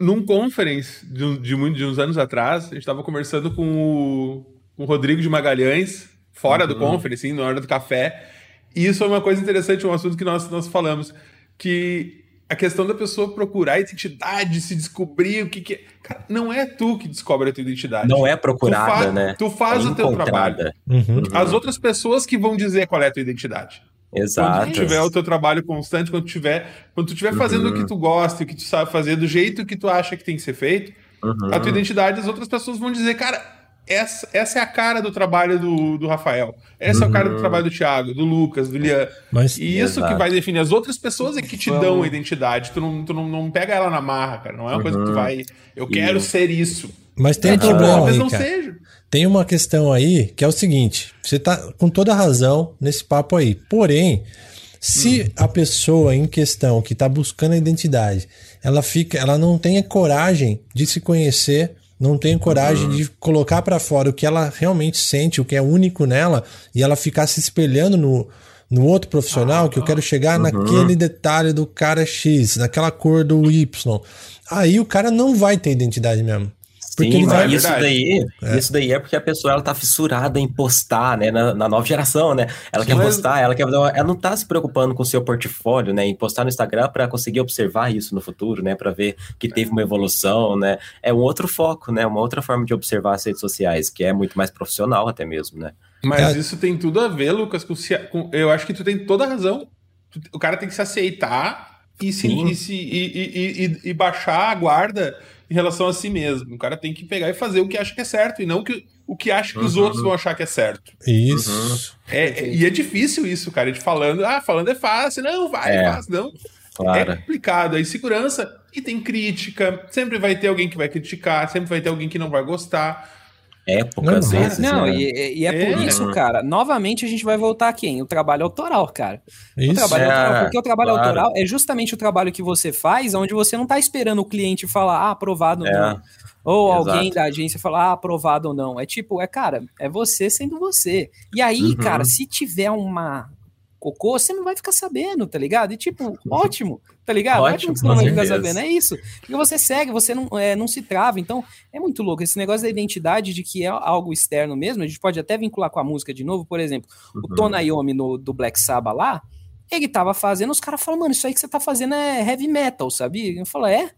num conference de, de, de uns anos atrás, a gente tava conversando com o, com o Rodrigo de Magalhães, fora do conference, assim, na hora do café. E isso é uma coisa interessante, um assunto que nós, nós falamos, que a questão da pessoa procurar identidade, se descobrir o que, que é. Cara, não é tu que descobre a tua identidade. Não é procurada, Tu né? tu faz é o teu encontrada. Uhum. As outras pessoas que vão dizer qual é a tua identidade. Quando Exato. tu tiver o teu trabalho constante, quando tu tiver, quando tu tiver fazendo Uhum. o que tu gosta, o que tu sabe fazer, do jeito que tu acha que tem que ser feito, Uhum. a tua identidade, as outras pessoas vão dizer, cara, essa, essa é a cara do trabalho do, do Rafael. Essa é a cara do trabalho do Thiago, do Lucas, do Lian. Mas E isso que Exato. vai definir. As outras pessoas é que te dão a identidade. Tu não, tu não, não pega ela na marra, cara. Não é uma coisa que tu vai. Eu quero ser isso. Mas tem um Tipo, problema talvez não cara. seja. Tem uma questão aí que é o seguinte: você tá com toda razão nesse papo aí. Porém, se a pessoa em questão que está buscando a identidade, ela fica, ela não tem a coragem de se conhecer, não tem coragem de colocar para fora o que ela realmente sente, o que é único nela, e ela ficar se espelhando no no outro profissional, que eu quero chegar naquele detalhe do cara X, naquela cor do Y. Aí o cara não vai ter identidade mesmo. Porque Sim, ele vai. mas isso daí, isso daí é porque a pessoa ela tá fissurada em postar, né, na, na nova geração, né? Ela quer Mas- postar, ela quer, ela não tá se preocupando com o seu portfólio, né, em postar no Instagram para conseguir observar isso no futuro, né, para ver que teve uma evolução, né? É um outro foco, né, uma outra forma de observar as redes sociais, que é muito mais profissional até mesmo, né? Mas É. isso tem tudo a ver, Lucas, com, se- com- eu acho que tu tem toda a razão. O cara tem que se aceitar e, se, Sim. e, se- e- e- e- e baixar a guarda em relação a si mesmo. O cara tem que pegar e fazer o que acha que é certo, e não que, o que acha que os outros vão achar que é certo. Isso. É, é- e é difícil isso, cara, de falando, ah, falando é fácil, não, vai, é, É. fácil, não. É Claro. complicado. A insegurança, e tem crítica, sempre vai ter alguém que vai criticar, sempre vai ter alguém que não vai gostar. Época, Não, vezes. Não, né? e, e é, É. por isso, cara. Novamente a gente vai voltar a quem? O trabalho autoral, cara. O Isso. trabalho É, autoral, porque o trabalho claro. autoral é justamente o trabalho que você faz, onde você não tá esperando o cliente falar, ah, aprovado ou É. não. Ou Exato. alguém da agência falar, ah, aprovado ou não. É tipo, é, cara, é você sendo você. E aí, Uhum. cara, se tiver uma cocô, você não vai ficar sabendo, tá ligado? E tipo, ótimo, tá ligado? Ótimo, que você não vai ficar sabendo. É isso. Porque você segue, você não, é, não se trava. Então, é muito louco. Esse negócio da identidade de que é algo externo mesmo, a gente pode até vincular com a música de novo. Por exemplo, o Uhum. Tonayomi no, do Black Sabbath lá, ele tava fazendo, os caras falam, mano, isso aí que você tá fazendo é heavy metal, sabia? Eu falo, é?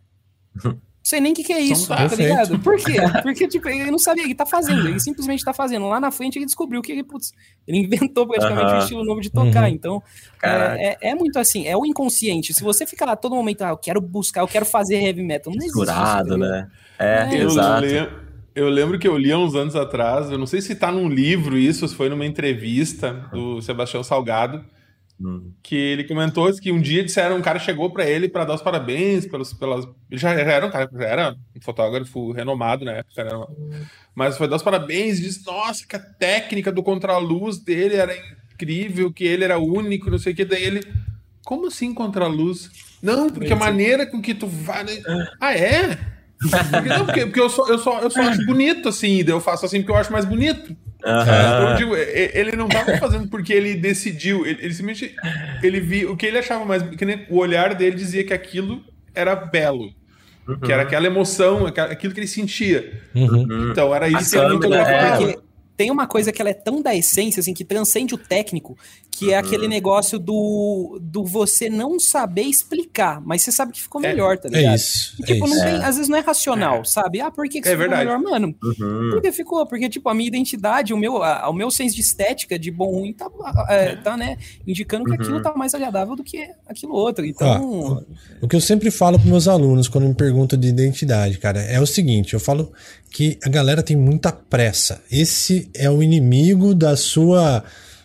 Não sei nem o que, que é isso, Então tá tá. ligado? Por quê? Porque, tipo, ele não sabia, ele tá fazendo, ele simplesmente tá fazendo. Lá na frente ele descobriu que ele, putz, ele inventou praticamente um Aham. estilo novo de tocar. Uhum. Então, é, é- é muito assim, é o inconsciente. Se você ficar lá todo momento, ah, eu quero buscar, eu quero fazer heavy metal, não existe. isso, tá né? É, É, Eu, exato. eu lembro que eu li há uns anos atrás, eu não sei se tá num livro isso, se foi numa entrevista do Sebastião Salgado, Hum. que ele comentou que um dia disseram, um cara chegou pra ele pra dar os parabéns pelos, pelas. Ele já, já era um cara, já era um fotógrafo renomado na época, era- mas foi dar os parabéns e disse, nossa, que a técnica do contraluz dele era incrível, que ele era único, não sei o que, daí ele. Como assim contraluz? Não, porque a maneira com que tu vai. né? Ah, é? Porque, não, porque, porque eu, só, eu, só, eu só acho bonito assim, daí eu faço assim porque eu acho mais bonito. Digo, e- ele não tava fazendo porque ele decidiu, ele, ele simplesmente ele viu o que ele achava mais, que nem o olhar dele dizia que aquilo era belo, que era aquela emoção, aquilo que ele sentia. Uhum. Então era isso que ele fotografava. é. Tem uma coisa que ela é tão da essência, assim, que transcende o técnico, que é aquele negócio do, do você não saber explicar, mas você sabe que ficou É. melhor, tá É ligado? isso. E, É tipo, isso. não tem, às vezes não é racional, sabe? Ah, por que, que É isso ficou verdade. melhor, mano? Uhum. Porque ficou, porque, tipo, a minha identidade, o meu, a- o meu senso de estética, de bom ruim, tá, é, tá né, indicando que Uhum. aquilo tá mais agradável do que aquilo outro. Então, O que eu sempre falo para meus alunos quando me perguntam de identidade, cara, é o seguinte: eu falo que a galera tem muita pressa. Esse é o inimigo da sua,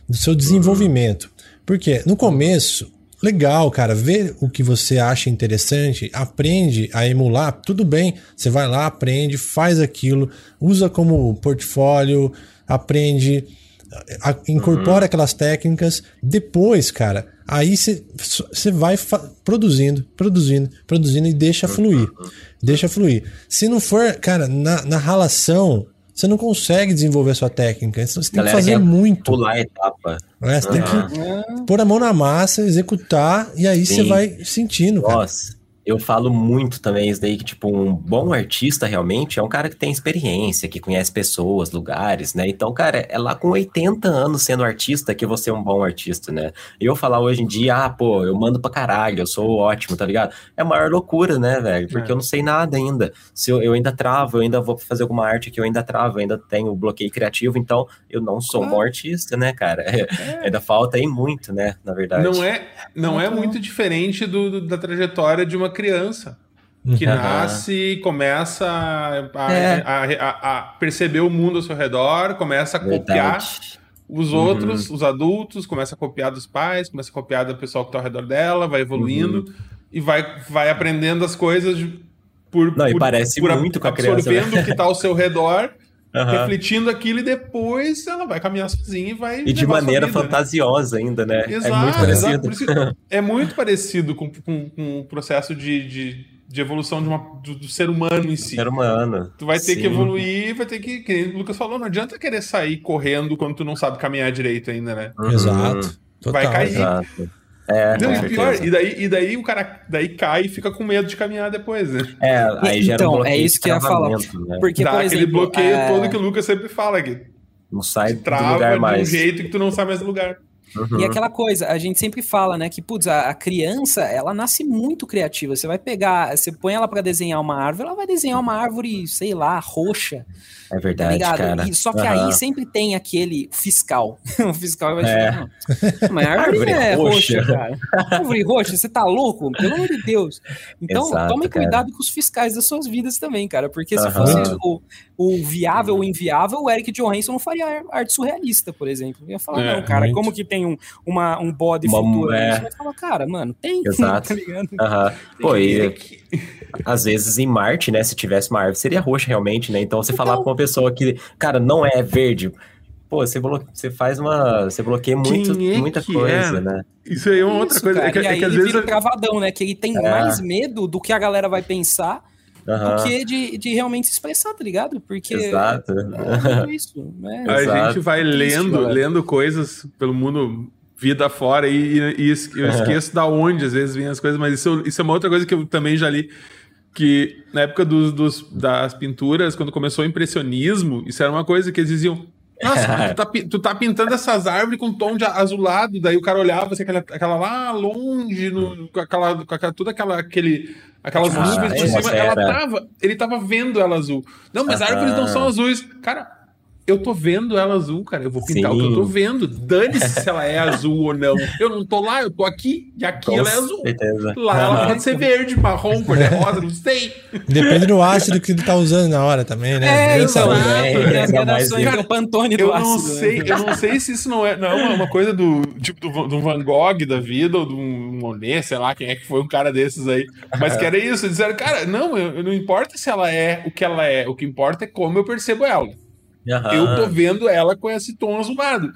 do seu desenvolvimento. Porque no começo, legal, cara, vê o que você acha interessante, aprende a emular, tudo bem. Você vai lá, aprende, faz aquilo, usa como portfólio, aprende a- incorpora aquelas técnicas, depois, cara, aí você vai produzindo, produzindo, produzindo e deixa fluir. Deixa fluir. Se não for, cara, na, na ralação, você não consegue desenvolver a sua técnica. Você tem que Galera fazer quer muito. Pular a etapa. Você tem Aham. que pôr a mão na massa, executar, e aí você vai sentindo, cara. Nossa, eu falo muito também isso daí, que, tipo, um bom artista realmente é um cara que tem experiência, que conhece pessoas, lugares, né? Então, cara, é lá com 80 anos sendo artista que você é um bom artista, né? Eu falar hoje em dia, ah, pô, eu mando pra caralho, eu sou ótimo, tá ligado? É a maior loucura, né, velho? Porque É. eu não sei nada ainda. Se eu, eu ainda travo, eu ainda vou fazer alguma arte que eu ainda travo, eu ainda tenho bloqueio criativo, então eu não sou um bom artista, né, cara? ainda falta aí muito, né, na verdade. Não é, não é muito diferente do, do- da trajetória de uma criança que Aham. nasce, começa a, É. a- a- a perceber o mundo ao seu redor, começa a copiar Verdade. os Uhum. outros, os adultos, começa a copiar dos pais, começa a copiar do pessoal que está ao redor dela, vai evoluindo Uhum. e vai, vai aprendendo as coisas de- por, Não, e por, parece por muito com a criança, né? absorvendo o que está ao seu redor, Aham. refletindo aquilo e depois ela vai caminhar sozinha e vai E de maneira vida, né? fantasiosa ainda, né? Exato, é muito exato. parecido. Por isso, é muito parecido com, com, com o processo de, de, de evolução de uma, do, do ser humano em si. Ser humano. Tu vai ter Sim. que evoluir, vai ter que. Que o Lucas falou, não adianta querer sair correndo quando tu não sabe caminhar direito ainda, né? Uhum. Exato. Total. Vai cair. Exato. É, Não, e pior, e daí, e daí o cara daí cai e fica com medo de caminhar depois, né? É, aí gera Então, um bloqueio é isso que eu ia falar. Né? porque, Dá por aquele exemplo, bloqueio é, todo que o Lucas sempre fala, que Não sai do trava lugar de um mais. jeito que tu não sabe mais do lugar. Uhum. E aquela coisa, a gente sempre fala, né, que, putz, a, a, criança, ela nasce muito criativa. Você vai pegar, você põe ela para desenhar uma árvore, ela vai desenhar uma árvore, sei lá, roxa. É verdade, tá cara. E, só que uhum. aí sempre tem aquele fiscal. o fiscal vai é. não, mas a árvore, árvore é roxa, roxa cara. árvore roxa, você tá louco? Pelo amor de Deus. Então, Exato, tome cara. cuidado com os fiscais das suas vidas também, cara, porque se fosse o, o viável ou inviável, o Eric Johansson não faria arte surrealista, por exemplo. Eu ia falar, é, não, cara, muito. como que tem um, uma, um bode uma, futuro? É... A gente vai cara, mano, tem. Exato. tá ligado? Uhum. Pô, e às vezes em Marte, né, se tivesse uma árvore, seria roxa realmente, né? Então você então... falar com uma pessoa que, cara, não é verde, pô, você, blo... você faz uma. Você bloqueia muito, é muita coisa, é? né? Isso aí é uma outra coisa. Cara, é que, e aí é que às ele vezes. Vira travadão, né? Que ele tem é. mais medo do que a galera vai pensar uhum. do que de, de realmente se expressar, tá ligado? Porque. Exato. É, isso. Né? A Exato. gente vai lendo, lendo coisas pelo mundo vida fora e, e, e eu esqueço da onde às vezes vêm as coisas, mas isso, isso é uma outra coisa que eu também já li que na época dos, dos, das pinturas, quando começou o impressionismo, isso era uma coisa que eles diziam: Nossa, tu tá, tu tá pintando essas árvores com tom de azulado, daí o cara olhava assim, aquela, aquela lá longe, no, com aquela, com aquela, tudo aquela, aquele, aquelas ah, nuvens por cima, ela tava, ele tava vendo ela azul. Não, mas as árvores não são azuis. Cara, eu tô vendo ela azul, cara. Eu vou pintar Sim. o que eu tô vendo. Dane-se se ela é azul ou não. Eu não tô lá, eu tô aqui e aqui Com ela é azul. Certeza. Lá ela pode ser verde, marrom, cor de rosa, não sei. Depende do ácido que ele tá usando na hora também, né? É, exato. É, é, é, o Pantone do eu ácido. Não sei, eu não sei se isso não é, não é uma coisa do tipo do, do Van Gogh da vida ou do Monet, sei lá quem é que foi um cara desses aí. Mas que era isso. Disseram, cara, não, eu, não importa se ela é o que ela é, o que importa é como eu percebo ela. Uhum. Eu tô vendo ela com esse tom azulado.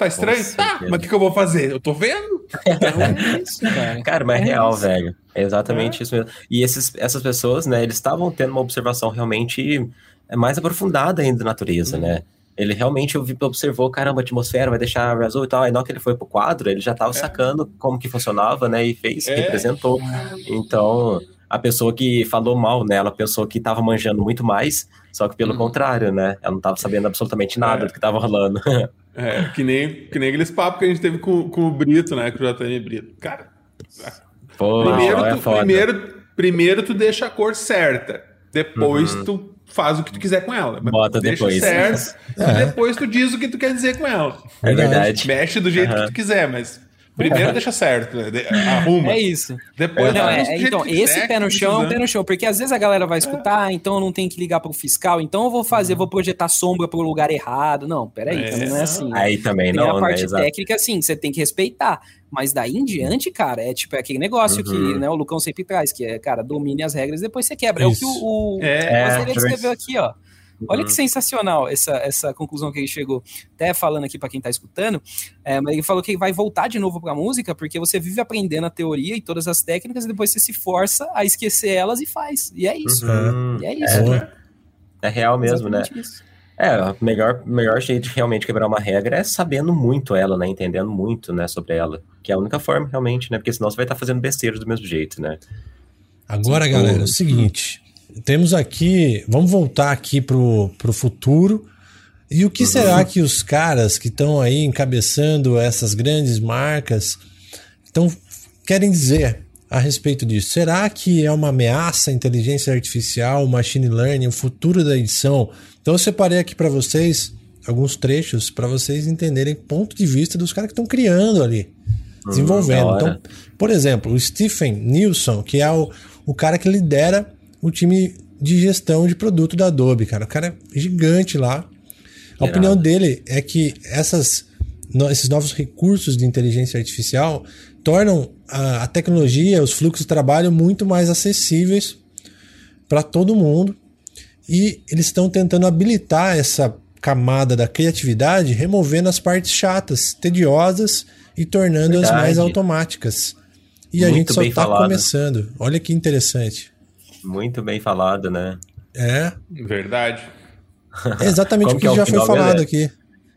Tá estranho? Tá, mas o que, que, eu vou fazer? Eu tô vendo. Então é isso, cara. cara, mas é, é real, isso. velho. É exatamente é. isso mesmo. E esses, essas pessoas, né, eles estavam tendo uma observação realmente é, mais aprofundada ainda da natureza, uhum. né? Ele realmente observou, caramba, a atmosfera vai deixar azul e tal. Aí, na hora que ele foi pro quadro, ele já tava é. sacando como que funcionava, né? E fez, é. representou. Então, a pessoa que falou mal, né? Ela pensou que tava manjando muito mais, só que pelo hum. contrário, né? Ela não tava sabendo absolutamente nada é. do que tava rolando. É, que nem, que nem aqueles papos que a gente teve com, com o Brito, né? Com o JN Brito. Cara, Pô, primeiro, é tu, primeiro, primeiro tu deixa a cor certa, depois uhum. tu faz o que tu quiser com ela. Bota deixa depois. certo, é. depois tu diz o que tu quer dizer com ela. É verdade. Mexe do jeito uhum. que tu quiser, mas Primeiro deixa certo, né? arruma. É isso. Depois não, é, então, esse pé no chão é um pé no chão, porque às vezes a galera vai escutar, é. então eu não tenho que ligar pro fiscal, então eu vou fazer, vou projetar sombra pro lugar errado. Não, peraí, é. também não é assim. Aí também não, a parte né? técnica, sim, você tem que respeitar. Mas daí em diante, cara, é tipo é aquele negócio uhum. que né, o Lucão sempre traz, que é, cara, domine as regras depois você quebra. Isso. É o que o, o, é, o escreveu aqui, ó. Olha que uhum. sensacional essa, essa conclusão que ele chegou. Até falando aqui para quem está escutando, é, ele falou que vai voltar de novo para a música porque você vive aprendendo a teoria e todas as técnicas e depois você se força a esquecer elas e faz. E é isso. Uhum. E é isso. É, né? é real mesmo, né? Exatamente né? Isso. É, o melhor, melhor jeito de realmente quebrar uma regra é sabendo muito ela, né? Entendendo muito, né, sobre ela. Que é a única forma, realmente, né? Porque senão você vai estar fazendo besteira do mesmo jeito, né? Agora, Sim, galera, é o seguinte temos aqui. Vamos voltar aqui pro, pro futuro. E o que uhum. será que os caras que estão aí encabeçando essas grandes marcas então, querem dizer a respeito disso? Será que é uma ameaça a inteligência artificial, machine learning, o futuro da edição? Então eu separei aqui para vocês alguns trechos para vocês entenderem o ponto de vista dos caras que estão criando ali, hum, desenvolvendo. Então, por exemplo, o Stephen Nilsson, que é o, o cara que lidera o time de gestão de produto da Adobe, cara. O cara é gigante lá. A opinião dele é que essas, esses novos recursos de inteligência artificial tornam a, a tecnologia, os fluxos de trabalho muito mais acessíveis para todo mundo. E eles estão tentando habilitar essa camada da criatividade, removendo as partes chatas, tediosas e tornando-as mais automáticas. E muito a gente só está começando. Olha que interessante. Muito bem falado, né? É. Verdade. É exatamente o que, que é já foi falado aqui.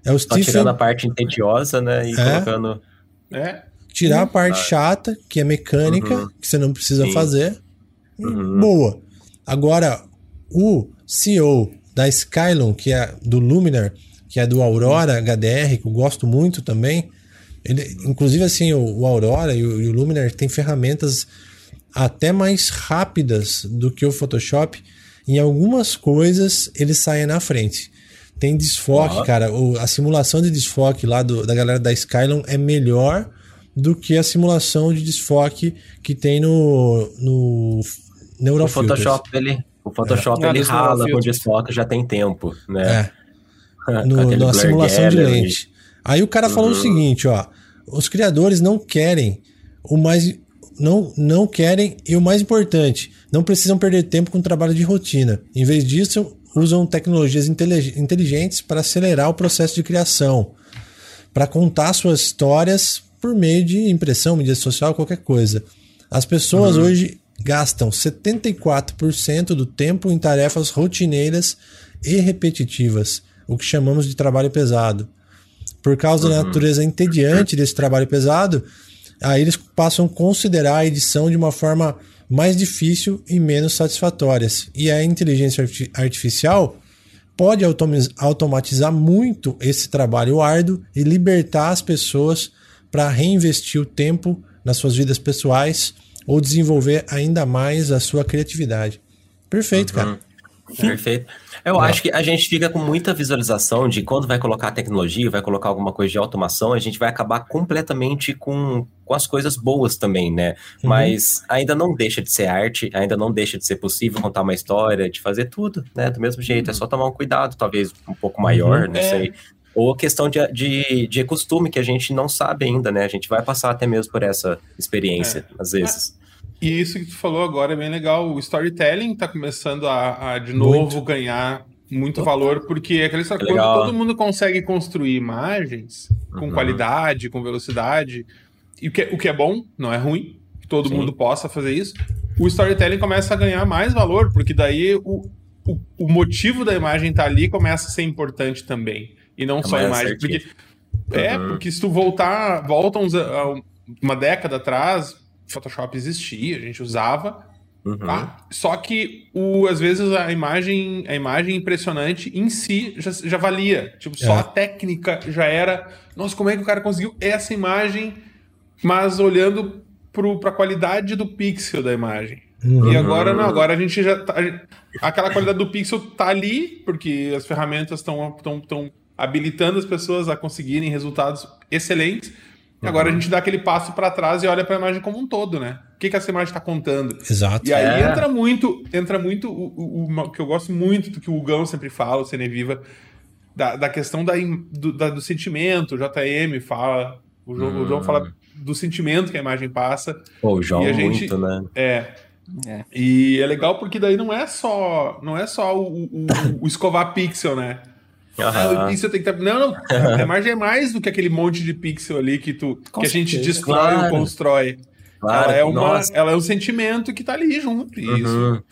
É o Só Stephen... tirando a parte entediosa, né? E é. colocando... É. Tirar a parte ah. chata, que é mecânica, uhum. que você não precisa Sim. fazer. Uhum. Boa. Agora, o CEO da Skylon, que é do Luminar, que é do Aurora HDR, que eu gosto muito também, Ele, inclusive, assim, o, o Aurora e o, e o Luminar tem ferramentas até mais rápidas do que o Photoshop. Em algumas coisas, eles saem na frente. Tem desfoque, uhum. cara. O, a simulação de desfoque lá do, da galera da Skylon é melhor do que a simulação de desfoque que tem no, no Neural O Photoshop, ele, o Photoshop é. ele rala com desfoque já tem tempo, né? É. No, na simulação de lente. Aí o cara uhum. falou o uhum. seguinte, ó. Os criadores não querem o mais não, não querem e o mais importante, não precisam perder tempo com trabalho de rotina. Em vez disso, usam tecnologias inteligentes para acelerar o processo de criação, para contar suas histórias por meio de impressão, mídia social, qualquer coisa. As pessoas uhum. hoje gastam 74% do tempo em tarefas rotineiras e repetitivas, o que chamamos de trabalho pesado. Por causa uhum. da natureza entediante desse trabalho pesado, aí eles passam a considerar a edição de uma forma mais difícil e menos satisfatórias. E a inteligência artificial pode automatizar muito esse trabalho árduo e libertar as pessoas para reinvestir o tempo nas suas vidas pessoais ou desenvolver ainda mais a sua criatividade. Perfeito, uhum. cara. Perfeito. Eu acho que a gente fica com muita visualização de quando vai colocar tecnologia, vai colocar alguma coisa de automação, a gente vai acabar completamente com, com as coisas boas também, né? Uhum. Mas ainda não deixa de ser arte, ainda não deixa de ser possível contar uma história, de fazer tudo, né? Do mesmo jeito, é só tomar um cuidado, talvez um pouco maior, uhum. não é. sei. Ou questão de, de, de costume que a gente não sabe ainda, né? A gente vai passar até mesmo por essa experiência, é. às vezes. E isso que tu falou agora é bem legal. O storytelling está começando a, a, de novo, muito. ganhar muito valor, porque é aquela história, quando todo mundo consegue construir imagens com uhum. qualidade, com velocidade, e o que, é, o que é bom, não é ruim, que todo Sim. mundo possa fazer isso, o storytelling começa a ganhar mais valor, porque daí o, o, o motivo da imagem estar tá ali começa a ser importante também, e não é só a imagem. Porque, é, uhum. É, porque se tu voltar, volta uns, uma década atrás, Photoshop existia, a gente usava. Uhum. Tá? Só que o, às vezes a imagem, a imagem impressionante em si já, já valia. Tipo, só é. a técnica já era. Nossa, como é que o cara conseguiu essa imagem, mas olhando para a qualidade do pixel da imagem. Uhum. E agora não, agora a gente já tá, aquela qualidade do pixel tá ali, porque as ferramentas estão habilitando as pessoas a conseguirem resultados excelentes. Uhum. Agora a gente dá aquele passo para trás e olha para a imagem como um todo, né? O que, que essa imagem está contando? Exato. E aí é. entra muito, entra muito o, o, o, que eu gosto muito do que o Gão sempre fala, o Cine Viva, da, da questão da, do, da, do sentimento. O JM fala, o João, hum. o João fala do sentimento que a imagem passa. Pô, o João e a gente, muito, né? É. É. E é legal porque daí não é só não é só o, o, o escovar pixel, né? Uhum. Isso tem que ter... Não, não. A imagem é mais do que aquele monte de pixel ali que, tu, que a gente destrói claro. ou constrói. Claro, ela, é uma, ela é um sentimento que tá ali junto. Uhum. Isso.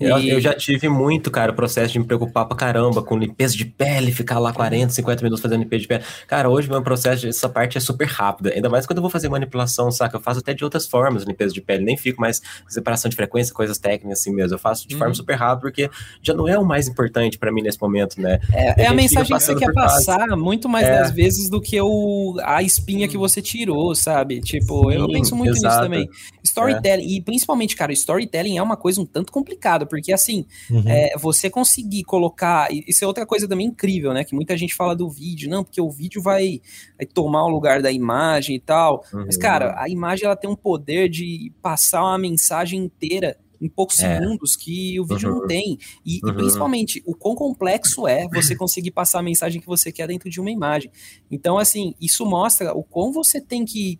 Eu, eu, já tive muito, cara, o processo de me preocupar pra caramba com limpeza de pele, ficar lá 40, 50 minutos fazendo limpeza de pele. Cara, hoje meu processo, essa parte é super rápida. Ainda mais quando eu vou fazer manipulação, saca? Eu faço até de outras formas limpeza de pele. Nem fico mais separação de frequência, coisas técnicas assim mesmo. Eu faço de forma uhum. super rápida, porque já não é o mais importante para mim nesse momento, né? É, é a, a mensagem que você quer passar muito mais é. das vezes do que o, a espinha que você tirou, sabe? Tipo, Sim, eu penso muito exato. nisso também. Storytelling, é. e principalmente, cara, storytelling é uma coisa um tanto complicada, porque assim, Uhum. É, você conseguir colocar. Isso é outra coisa também incrível, né? Que muita gente fala do vídeo, não, porque o vídeo vai, vai tomar o lugar da imagem e tal. Uhum. Mas, cara, a imagem ela tem um poder de passar uma mensagem inteira em poucos é. segundos que o vídeo uhum. não tem. E, uhum. e, principalmente, o quão complexo é você conseguir passar a mensagem que você quer dentro de uma imagem. Então, assim, isso mostra o quão você tem que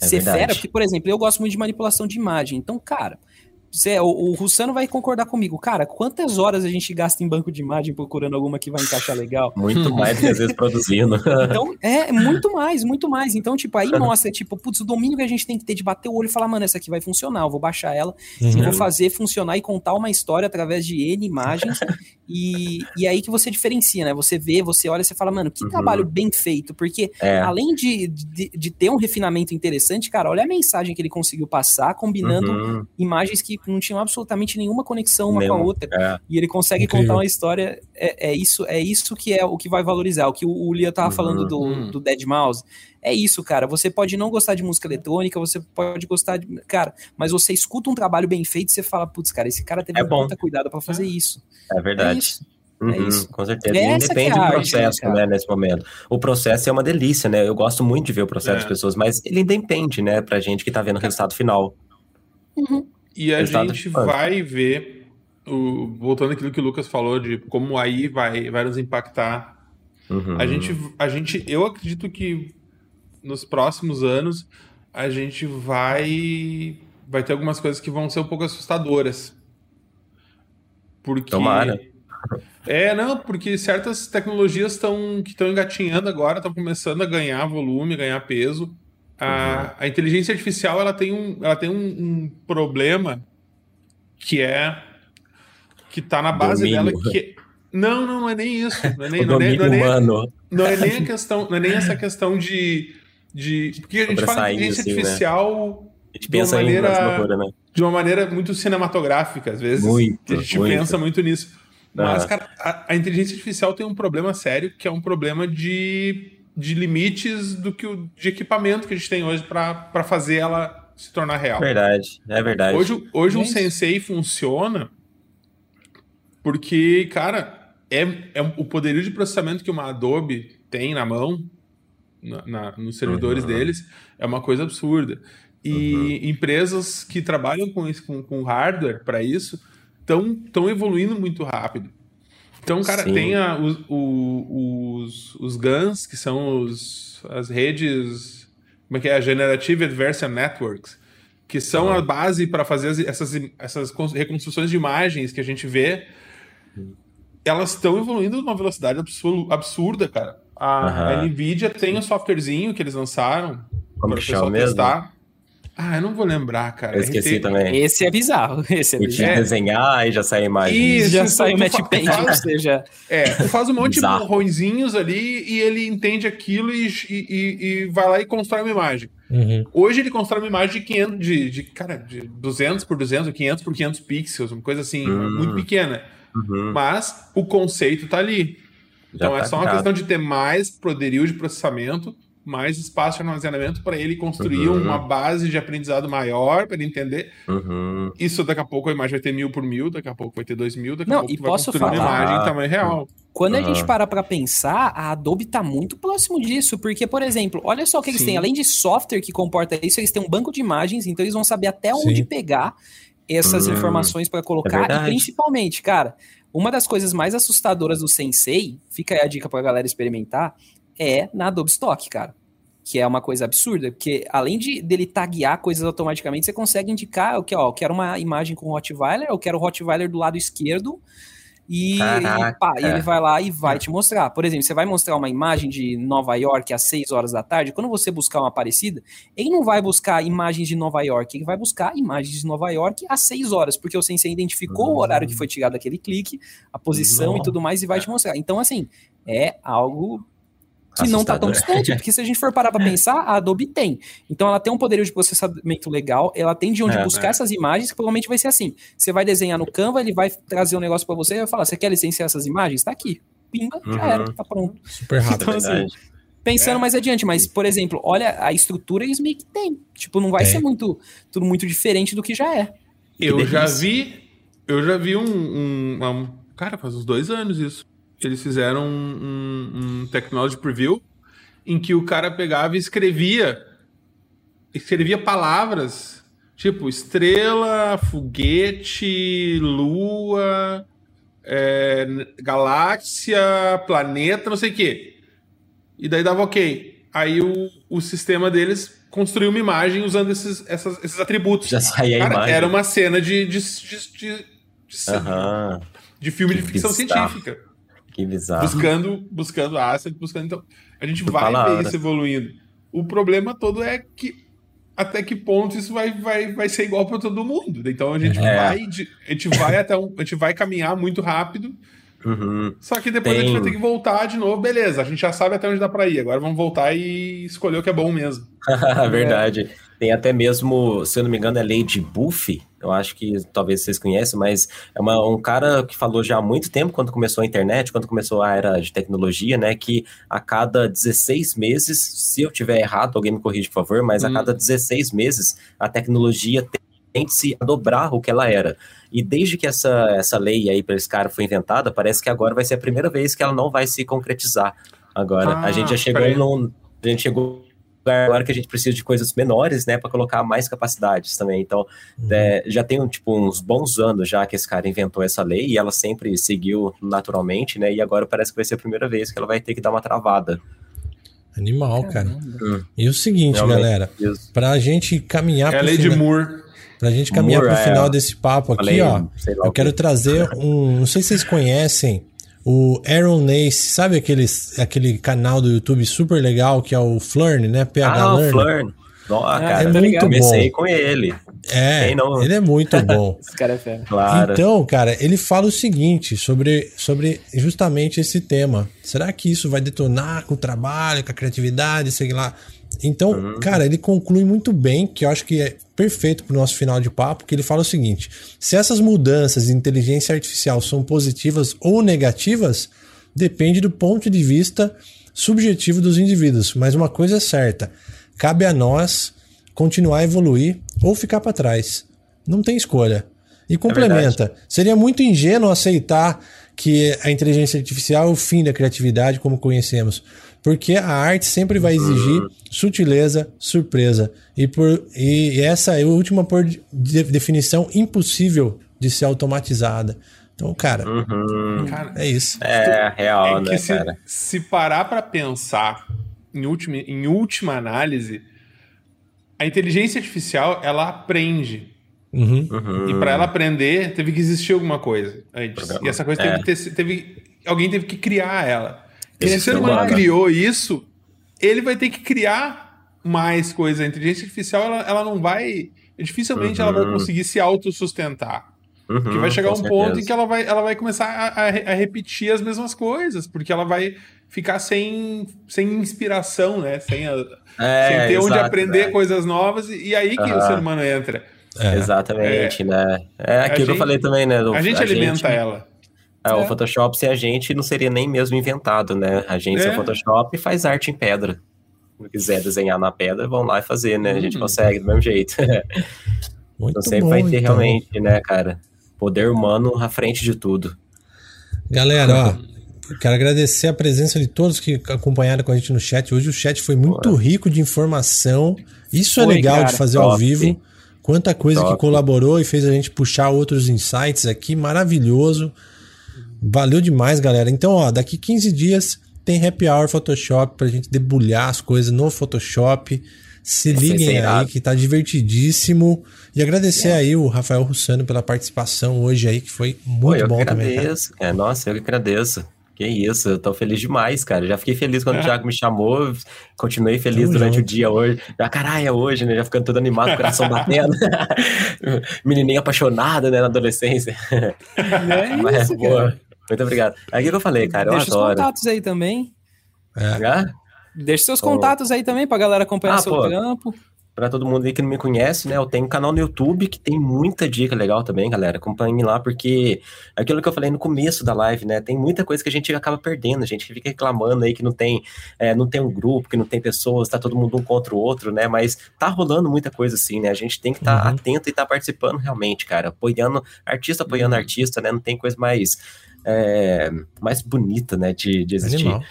é ser verdade. fera, porque, por exemplo, eu gosto muito de manipulação de imagem. Então, cara, você, o, o Russano vai concordar comigo. Cara, quantas horas a gente gasta em banco de imagem procurando alguma que vai encaixar legal? Muito mais que às vezes produzindo. Então, é, muito mais, muito mais. Então, tipo, aí mostra, tipo, putz, o domínio que a gente tem que ter de bater o olho e falar, mano, essa aqui vai funcionar, eu vou baixar ela uhum. e vou fazer funcionar e contar uma história através de N imagens. e, e aí que você diferencia, né? Você vê, você olha e você fala, mano, que uhum. trabalho bem feito. Porque é. além de, de, de, ter um refinamento interessante, cara, olha a mensagem que ele conseguiu passar, combinando uhum. imagens que não tinham absolutamente nenhuma conexão uma Nenhum, com a outra. É. E ele consegue Incrível. contar uma história é, é, isso, é isso que é o que vai valorizar. O que o, o Lia tava uhum. falando do, do Dead Mouse. É isso, cara. Você pode não gostar de música eletrônica, você pode gostar de. Cara, mas você escuta um trabalho bem feito e você fala, putz, cara, esse cara teve é muito cuidado para fazer isso. É verdade. É isso. É uhum, é isso. Com certeza. E depende do processo, arte, né, nesse momento. O processo é uma delícia, né? Eu gosto muito de ver o processo é. das pessoas, mas ele independe, né, pra gente que tá vendo o resultado final. Uhum. E a resultado gente vai ver, o, voltando àquilo que o Lucas falou, de como aí vai, vai nos impactar. Uhum. A, gente, a gente, eu acredito que nos próximos anos a gente vai vai ter algumas coisas que vão ser um pouco assustadoras. Porque Tomara. É, não, porque certas tecnologias estão que estão engatinhando agora, estão começando a ganhar volume, ganhar peso. A, a inteligência artificial ela tem um, ela tem um, um problema que é que está na base Domínio. dela que não, não, não é nem isso. Não é nem, não é, não é nem, não é nem a questão, não é nem essa questão de de. Porque a gente fala de inteligência assim, né? artificial. Né? A gente pensa de uma maneira, loucura, né? De uma maneira muito cinematográfica, às vezes. Muito, a gente muito. pensa muito nisso. Mas, ah. cara, a, a, inteligência artificial tem um problema sério, que é um problema de, de limites do que o, de equipamento que a gente tem hoje para fazer ela se tornar real. Verdade, é verdade. Hoje, hoje um Sensei funciona porque, cara, é, é o poderio de processamento que uma Adobe tem na mão na, na, nos servidores uhum. deles é uma coisa absurda. E uhum. empresas que trabalham com, isso, com, com hardware para isso estão evoluindo muito rápido. Então, cara, Sim. tem a, os, os, os GANs, que são os, as redes. Como é que é? Generative Adversarial Networks, que são uhum. a base para fazer essas, essas reconstruções de imagens que a gente vê. Uhum. Elas estão evoluindo numa velocidade absurda, cara. A, a Nvidia tem um softwarezinho que eles lançaram para o pessoal mesmo? testar. Ah, eu não vou lembrar, cara. Eu esqueci RT... também. Esse é bizarro. Esse é bizarro. É. desenhar e já sai a imagem. Isso, já sai o match paint, ou seja... É, tu faz um monte bizarro. de borrõezinhos ali e ele entende aquilo e, e, e vai lá e constrói uma imagem. Uhum. Hoje ele constrói uma imagem de 500, de, de, cara, de 200 por 200, 500 por 500 pixels, uma coisa assim, uhum. muito pequena. Uhum. Mas o conceito tá ali. Então é tá é só uma questão de ter mais poderio de processamento, mais espaço de armazenamento para ele construir uhum. uma base de aprendizado maior para ele entender. Uhum. Isso daqui a pouco a imagem vai ter mil por mil, daqui a pouco vai ter dois mil, daqui Não, a pouco e vai posso construir falar, uma imagem em tamanho real. Quando a gente para para pensar, a Adobe está muito próximo disso, porque, por exemplo, olha só o que eles Sim. têm. Além de software que comporta isso, eles têm um banco de imagens, então eles vão saber até onde Sim. pegar essas hum, informações para colocar. É e principalmente, cara, uma das coisas mais assustadoras do Sensei, fica aí a dica pra galera experimentar, é na Adobe Stock, cara. Que é uma coisa absurda, porque além de dele taguear coisas automaticamente, você consegue indicar o que, ó, eu quero uma imagem com Rottweiler, eu quero o Rottweiler do lado esquerdo, e, e, pá, e, ele vai lá e vai te mostrar. Por exemplo, você vai mostrar uma imagem de Nova York às 6 horas da tarde. Quando você buscar uma parecida, ele não vai buscar imagens de Nova York, ele vai buscar imagens de Nova York às 6 horas, porque o Sensei identificou uhum. o horário que foi tirado aquele clique, a posição e tudo mais, e vai te mostrar. Então, assim, é algo que não está tão distante, porque se a gente for parar para pensar, a Adobe tem. Então ela tem um poder de processamento legal, ela tem de onde é, buscar é. essas imagens, que provavelmente vai ser assim. Você vai desenhar no Canva, ele vai trazer um negócio para você e vai falar: "Você quer licenciar essas imagens? Está aqui". Pimba, uhum. já era, tá pronto. Super rápido. Então, assim, pensando é. mais adiante, mas por exemplo, olha a estrutura eles meio que tem. Tipo, não vai ser muito tudo muito diferente do que já é. Eu já vi, eu já vi um, um, um cara faz uns dois anos isso eles fizeram um, um, technology preview em que o cara pegava e escrevia escrevia palavras tipo estrela, foguete, lua, é, galáxia, planeta, não sei o quê. E daí dava ok. Aí o, o sistema deles construiu uma imagem usando esses, essas, esses atributos. Já saía Cara, a imagem. Era uma cena de, de, de, de, de, de filme que de ficção bizarro. científica. Que bizarro. Buscando, buscando asset, buscando. Então, a gente vai ver isso evoluindo. O problema todo é que até que ponto isso vai, vai, vai ser igual para todo mundo. Então a gente é. vai, a gente vai até um, a gente vai caminhar muito rápido. Uhum. Só que depois Tem... a gente vai ter que voltar de novo, beleza. A gente já sabe até onde dá para ir. Agora vamos voltar e escolher o que é bom mesmo. Verdade. É. Tem até mesmo, se eu não me engano, é Lady Buffy. Eu acho que talvez vocês conhecem, mas é uma, um cara que falou já há muito tempo, quando começou a internet, quando começou a era de tecnologia, né? Que a cada 16 meses, se eu tiver errado, alguém me corrige, por favor, mas hum. a cada 16 meses a tecnologia tende-se a dobrar o que ela era. E desde que essa, essa lei aí para esse cara foi inventada, parece que agora vai ser a primeira vez que ela não vai se concretizar. Agora, ah, a gente já chegou num. A gente chegou agora que a gente precisa de coisas menores, né, para colocar mais capacidades também. Então, uhum. é, já tem tipo uns bons anos já que esse cara inventou essa lei e ela sempre seguiu naturalmente, né? E agora parece que vai ser a primeira vez que ela vai ter que dar uma travada. Animal, cara. Hum. E o seguinte, Realmente, galera, para a gente caminhar é a lei final... de Moore. Pra gente caminhar para o é... final desse papo aqui, Falei, ó, eu quero trazer um, não sei se vocês conhecem o Aaron Nace, sabe aquele, aquele canal do YouTube super legal que é o Flurn, né? PH ah, Learn. o Flurn. Nossa, ah, cara, é muito comecei bom. com ele. É, não... ele é muito bom. esse cara é fera. Claro. Então, cara, ele fala o seguinte sobre, sobre justamente esse tema. Será que isso vai detonar com o trabalho, com a criatividade, sei lá? Então, uhum. cara, ele conclui muito bem, que eu acho que é perfeito para o nosso final de papo, que ele fala o seguinte: se essas mudanças de inteligência artificial são positivas ou negativas, depende do ponto de vista subjetivo dos indivíduos. Mas uma coisa é certa: cabe a nós continuar a evoluir ou ficar para trás. Não tem escolha. E complementa. É Seria muito ingênuo aceitar que a inteligência artificial é o fim da criatividade como conhecemos porque a arte sempre vai exigir uhum. sutileza, surpresa. E, por, e essa é a última por de, definição impossível de ser automatizada. Então, cara, uhum. cara é isso. É real, é né, se, cara? Se parar para pensar em última, em última análise, a inteligência artificial ela aprende. Uhum. Uhum. E para ela aprender, teve que existir alguma coisa antes. E essa coisa teve é. que ter, teve, alguém teve que criar ela. E se o ser humano criou isso, ele vai ter que criar mais coisas. A inteligência artificial, ela, ela não vai. Dificilmente uhum. ela vai uhum. conseguir se autossustentar. Uhum, porque vai chegar um certeza. ponto em que ela vai, ela vai começar a, a, repetir as mesmas coisas, porque ela vai ficar sem, sem inspiração, né? Sem, a, é, sem ter exato, onde aprender né? coisas novas, e aí que uhum. o ser humano entra. É. Exatamente, é, né? É aquilo gente, que eu falei também, né? a gente a alimenta gente... ela. É, o Photoshop sem a gente não seria nem mesmo inventado, né? A gente, é. Photoshop, faz arte em pedra. Se quiser desenhar na pedra, vão lá e fazer, né? A gente hum. consegue do mesmo jeito. Muito então sempre bom, vai ter então. realmente, né, cara? Poder humano à frente de tudo. Galera, ó, quero agradecer a presença de todos que acompanharam com a gente no chat. Hoje o chat foi muito Pô. rico de informação. Isso é foi, é legal cara, de fazer top. ao vivo. Quanta coisa top. que colaborou e fez a gente puxar outros insights aqui, maravilhoso. Valeu demais, galera. Então, ó, daqui 15 dias tem Happy Hour Photoshop pra gente debulhar as coisas no Photoshop. Se liguem aí que tá divertidíssimo. E agradecer é. aí o Rafael Russano pela participação hoje aí, que foi muito Pô, bom também. Agradeço. É, nossa, eu que agradeço. Que isso, eu tô feliz demais, cara. Já fiquei feliz quando é. o Thiago me chamou, continuei feliz Tamo durante junto. o dia hoje. Já, caralho, é hoje, né? Já ficando todo animado, coração batendo. Menininha apaixonada, né, na adolescência. É Mas, isso, boa. Muito obrigado. É aquilo que eu falei, cara. Deixa eu adoro. os contatos aí também. É. Deixa seus contatos aí também pra galera acompanhar ah, seu pô, trampo. Pra todo mundo aí que não me conhece, né? Eu tenho um canal no YouTube que tem muita dica legal também, galera. Acompanhe lá, porque é aquilo que eu falei no começo da live, né? Tem muita coisa que a gente acaba perdendo. A gente fica reclamando aí que não tem, é, não tem um grupo, que não tem pessoas, tá todo mundo um contra o outro, né? Mas tá rolando muita coisa assim, né? A gente tem que estar tá uhum. atento e estar tá participando realmente, cara. Apoiando artista, apoiando uhum. artista, né? Não tem coisa mais é, mais bonita, né, de, de existir. Animal.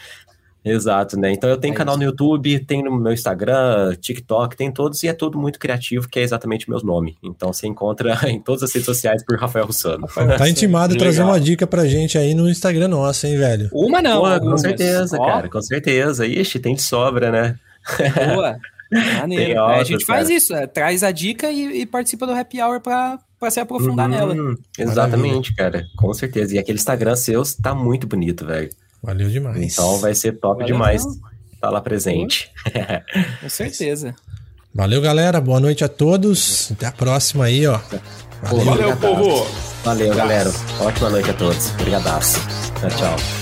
Exato, né? Então eu tenho é canal no YouTube, tem no meu Instagram, TikTok, tem todos e é tudo muito criativo, que é exatamente o meu nome. Então você encontra em todas as redes sociais por Rafael Russano. Tá intimado trazer uma dica pra gente aí no Instagram nosso, hein, velho? Uma não. Pô, com certeza, cara, com certeza. Ixi, tem de sobra, né? Boa. Maneiro. É, a gente faz isso, é, traz a dica e, e participa do Happy Hour pra para se aprofundar uhum, nela. Exatamente, cara. Com certeza. E aquele Instagram seu tá muito bonito, velho. Valeu demais. Então vai ser top Valeu demais estar tá lá presente. Com certeza. Valeu, galera. Boa noite a todos. Até a próxima aí, ó. Valeu, Valeu povo. Valeu, galera. Ótima noite a todos. Obrigadaço. Tchau, tchau.